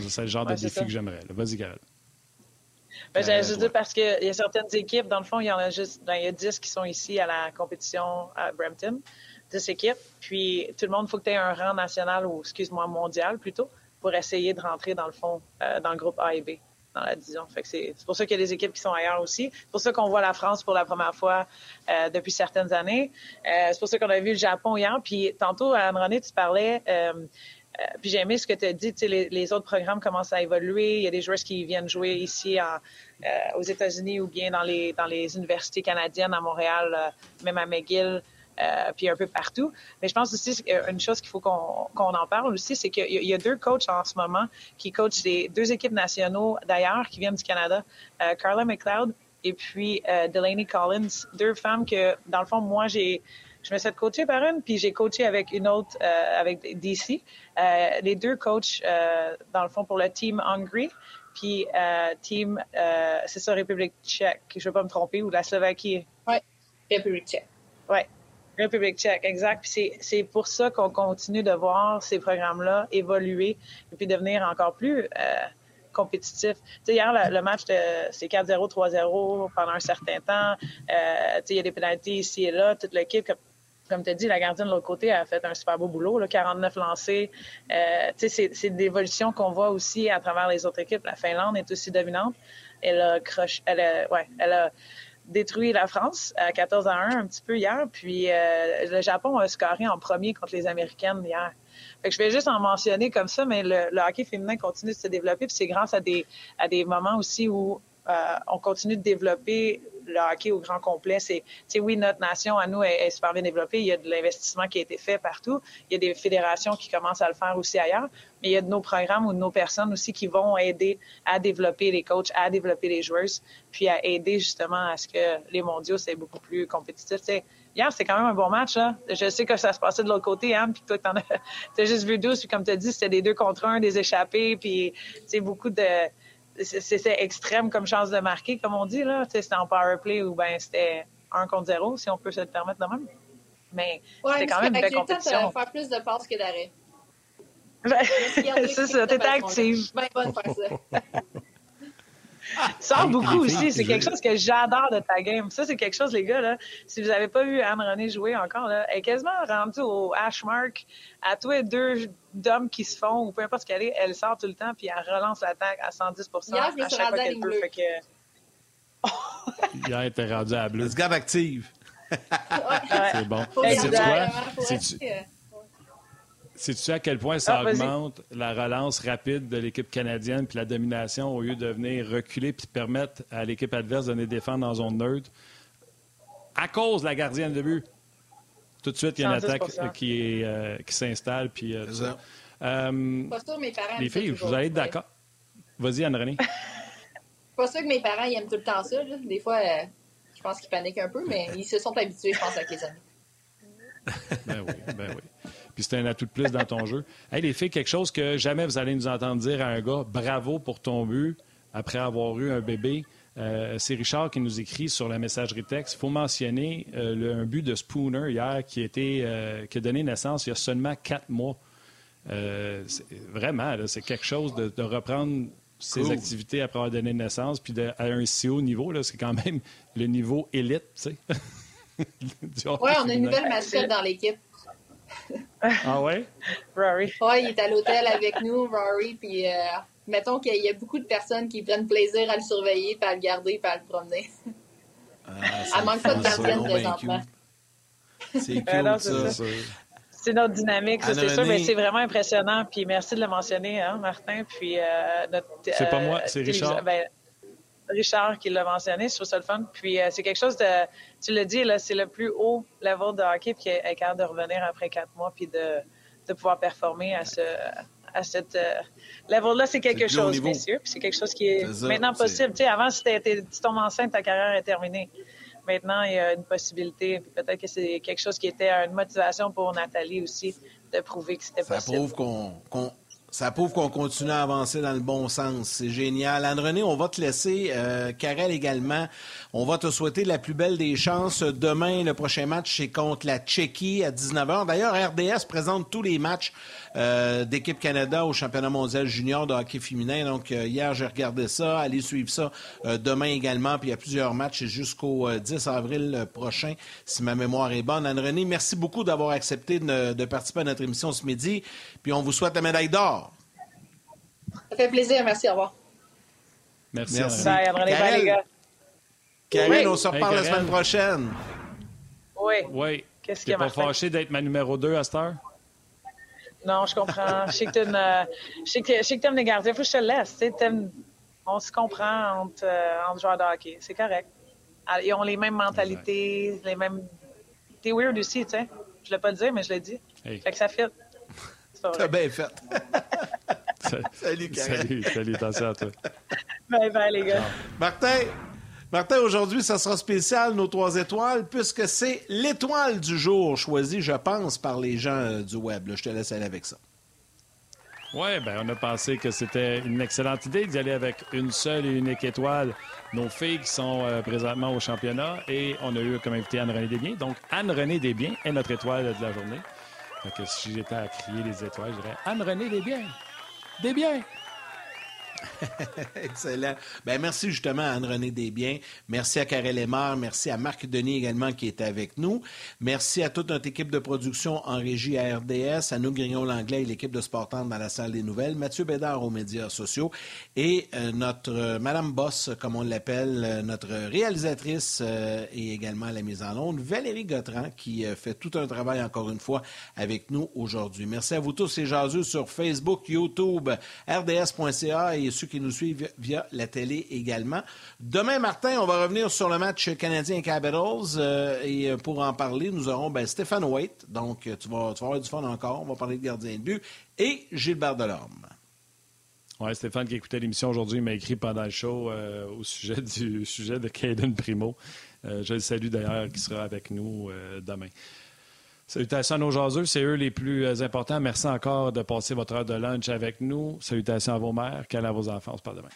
C'est le genre Ouais, de défi ça. que j'aimerais. Vas-y, Karel. Ben, J'allais juste dire parce qu'il y a certaines équipes, dans le fond, il y en a juste, ben, il y a 10 qui sont ici à la compétition à Brampton, 10 équipes. Puis tout le monde, il faut que tu aies un rang national ou, excuse-moi, mondial plutôt, pour essayer de rentrer dans le fond, euh, dans le groupe A et B c'est pour ça qu'il y a des équipes qui sont ailleurs aussi. C'est pour ça qu'on voit la France pour la première fois euh, depuis certaines années. Euh, c'est pour ça qu'on a vu le Japon hier. Puis tantôt, Anne-Renée, tu parlais... Euh, puis j'ai aimé ce que tu as dit, les, les autres programmes commencent à évoluer. Il y a des joueurs qui viennent jouer ici aux États-Unis ou bien dans les, dans les universités canadiennes à Montréal, même à McGill. Euh, puis un peu partout. Mais je pense aussi une chose qu'il faut qu'on qu'on en parle aussi, c'est qu'il y, y, a deux coachs en ce moment qui coachent des deux équipes nationaux d'ailleurs qui viennent du Canada, euh, Carla McLeod et puis euh, Delaney Collins, deux femmes que dans le fond moi j'ai je me suis coachée par une, puis j'ai coaché avec une autre, euh, avec DC. Euh, les deux coachs, euh, dans le fond, pour le team Hungary, puis euh, team, euh, c'est ça, République tchèque, je ne vais pas me tromper, ou la Slovaquie. Oui, République tchèque. Oui, République tchèque, exact. Puis c'est pour ça qu'on continue de voir ces programmes-là évoluer et puis devenir encore plus compétitif. Tu sais, hier, le, match, c'est 4-0, 3-0 pendant un certain temps. Euh, il y a des pénalités ici et là. Toute l'équipe, comme tu as dit, la gardienne de l'autre côté a fait un super beau boulot, là, 49 lancés. Euh, c'est des évolutions qu'on voit aussi à travers les autres équipes. La Finlande est aussi dominante. Elle croche, elle a, ouais, elle a détruit la France à 14 à 1 un petit peu hier. Puis euh, le Japon a scoré en premier contre les Américaines hier. Fait que je vais juste en mentionner comme ça, mais le, le hockey féminin continue de se développer. Puis c'est grâce à des, à des moments aussi où on continue de développer le hockey au grand complet. C'est, oui, notre nation à nous est, est, super bien développée. Il y a de l'investissement qui a été fait partout. Il y a des fédérations qui commencent à le faire aussi ailleurs. Mais il y a de nos programmes ou de nos personnes aussi qui vont aider à développer les coachs, à développer les joueuses, puis à aider justement à ce que les mondiaux, c'est beaucoup plus compétitif. T'sais, hier, c'était quand même un bon match. Là. Je sais que ça se passait de l'autre côté, Anne, puis toi, t'en as, t'as juste vu 12, puis comme tu as dit, c'était des deux contre un, des échappés, puis beaucoup de c'était extrême comme chance de marquer, comme on dit. là. C'était en power play ou ben c'était un contre zéro, si on peut se le permettre de même. Mais ouais, c'était quand même une belle compétition. de faire plus de passes que d'arrêt. c'est ça, t'étais active. Ben bonne faire ça. Sors beaucoup aussi. C'est quelque chose que j'adore de ta game. Ça, c'est quelque chose, les gars, là. Si vous n'avez pas vu Anne-Renée jouer encore, là, elle est quasiment rendue au hash mark à tous les deux d'hommes qui se font, ou peu importe ce qu'elle est, elle sort tout le temps, puis elle relance l'attaque à 110 Hier, je à chaque fois qu'elle peut. Fait que... Hier, elle était rendue à bleu. Let's garde active. c'est bon. C'est quoi? Sais-tu à quel point ça ah, augmente la relance rapide de l'équipe canadienne puis la domination au lieu de venir reculer puis permettre à l'équipe adverse de venir défendre en zone neutre? À cause de la gardienne de but. Tout de suite, il y a une attaque qui, est, euh, qui s'installe. Puis, euh, ça. Euh, pas sûr mes parents les filles, vous allez être d'accord? Vas-y, Anne-Renée. pas sûr que mes parents ils aiment tout le temps ça. Là. Des fois, euh, je pense qu'ils paniquent un peu, mais ils se sont habitués, je pense, avec les amis. ben oui, ben oui puis c'est un atout de plus dans ton jeu. Hey, les filles, quelque chose que jamais vous allez nous entendre dire à un gars, bravo pour ton but après avoir eu un bébé. Euh, c'est Richard qui nous écrit sur la messagerie texte. Il faut mentionner euh, le, un but de Spooner hier qui, était, euh, qui a donné naissance il y a seulement quatre mois. Euh, vraiment, c'est quelque chose de, de reprendre ses cool. activités après avoir donné naissance, puis de, à un si haut niveau, c'est quand même le niveau élite, tu sais. oui, on a une nouvelle mascotte dans l'équipe. Ah ouais? Rory. Oui, il est à l'hôtel avec nous, Rory, puis euh, mettons qu'il y a beaucoup de personnes qui prennent plaisir à le surveiller, puis à le garder, puis à le promener. Ah, Elle manque pas de gardienne présentement. C'est cool, ça. C'est notre dynamique, c'est sûr, mais c'est vraiment impressionnant. Puis merci de le mentionner, hein, Martin. Puis euh, notre. C'est pas moi, c'est Richard. Ben, Richard qui l'a mentionné, je trouve ça le fun. Puis euh, c'est quelque chose de, tu l'as dit, là, c'est le plus haut level de hockey, puis est capable de revenir après quatre mois, puis de, de pouvoir performer à ce, à cette euh, level-là, c'est quelque chose, bien sûr. Puis c'est quelque chose qui est, est ça, maintenant possible. Tu sais, avant, si tu tombes enceinte, ta carrière est terminée. Maintenant, il y a une possibilité. Peut-être que c'est quelque chose qui était une motivation pour Nathalie aussi de prouver que c'était possible. Ça prouve qu'on qu Ça prouve qu'on continue à avancer dans le bon sens. C'est génial. Anne-René, on va te laisser. Euh, Karel également. On va te souhaiter la plus belle des chances. Demain, le prochain match, c'est contre la Tchéquie à 19h. D'ailleurs, RDS présente tous les matchs euh, d'équipe Canada au championnat mondial junior de hockey féminin. Donc, euh, hier, j'ai regardé ça. Allez suivre ça euh, demain également. Puis, il y a plusieurs matchs jusqu'au 10 avril prochain, si ma mémoire est bonne. Anne-René, merci beaucoup d'avoir accepté de participer à notre émission ce midi. Puis, on vous souhaite la médaille d'or. Ça fait plaisir. Merci. Au revoir. Merci. Merci. Bye, les gars. Karine, Oui. on se reparle Hey, la semaine prochaine. Oui. Oui. Qu'est-ce qu'il y T'es a, pas fâché d'être ma numéro 2 à cette heure? Non, je comprends. Je sais que t'aimes, euh, je sais que, je sais que t'aimes les gardiens. Faut que je te laisse. tu t'aimes- on se comprend entre, euh, entre joueurs de hockey. C'est correct. Ah, Ils ont les mêmes mentalités, les mêmes. T'es weird aussi, tu sais. Je l'ai pas dit, mais je l'ai dit. Hey. Fait que ça fit. T'as bien fait. Salut, Karel. Salut, salut, attention à toi. Bye bye, les gars. Martin, Martin, aujourd'hui, ça sera spécial, nos trois étoiles, puisque c'est l'étoile du jour choisie, je pense, par les gens euh, du web. là. Je te laisse aller avec ça. Oui, ben on a pensé que c'était une excellente idée d'y aller avec une seule et unique étoile. Nos filles qui sont euh, présentement au championnat et on a eu comme invité Anne-Renée Desbiens. Donc, Anne-Renée Desbiens est notre étoile de la journée. Fait que si j'étais à crier les étoiles, je dirais Anne-Renée Desbiens. Desbiens! Excellent. Ben, merci justement à Anne-Renée Desbiens. Merci à Karel Lemar. Merci à Marc Denis également qui était avec nous. Merci à toute notre équipe de production en régie à RDS, à nous Grignon-Langlais et l'équipe de Sportante dans la salle des nouvelles, Mathieu Bédard aux médias sociaux et euh, notre euh, Madame Boss, comme on l'appelle, euh, notre réalisatrice et également à la mise en onde, Valérie Gautran, qui fait tout un travail encore une fois avec nous aujourd'hui. Merci à vous tous et jaseux sur Facebook, YouTube, rds.ca et ceux qui nous suivent via la télé également. Demain, Martin, on va revenir sur le match canadien Capitals euh, et euh, pour en parler, nous aurons ben, Stéphane Waite. Donc, euh, tu vas, tu vas avoir du fun encore. On va parler de gardien de but et Gilbert Delorme. Oui, Stéphane qui écoutait l'émission aujourd'hui m'a écrit pendant le show au sujet du sujet de Caden Primo. Je le salue d'ailleurs qui sera avec nous demain. Salutations à nos jaseux, c'est eux les plus euh, importants. Merci encore de passer votre heure de lunch avec nous. Salutations à vos mères, câlins à vos enfants. On se parle demain.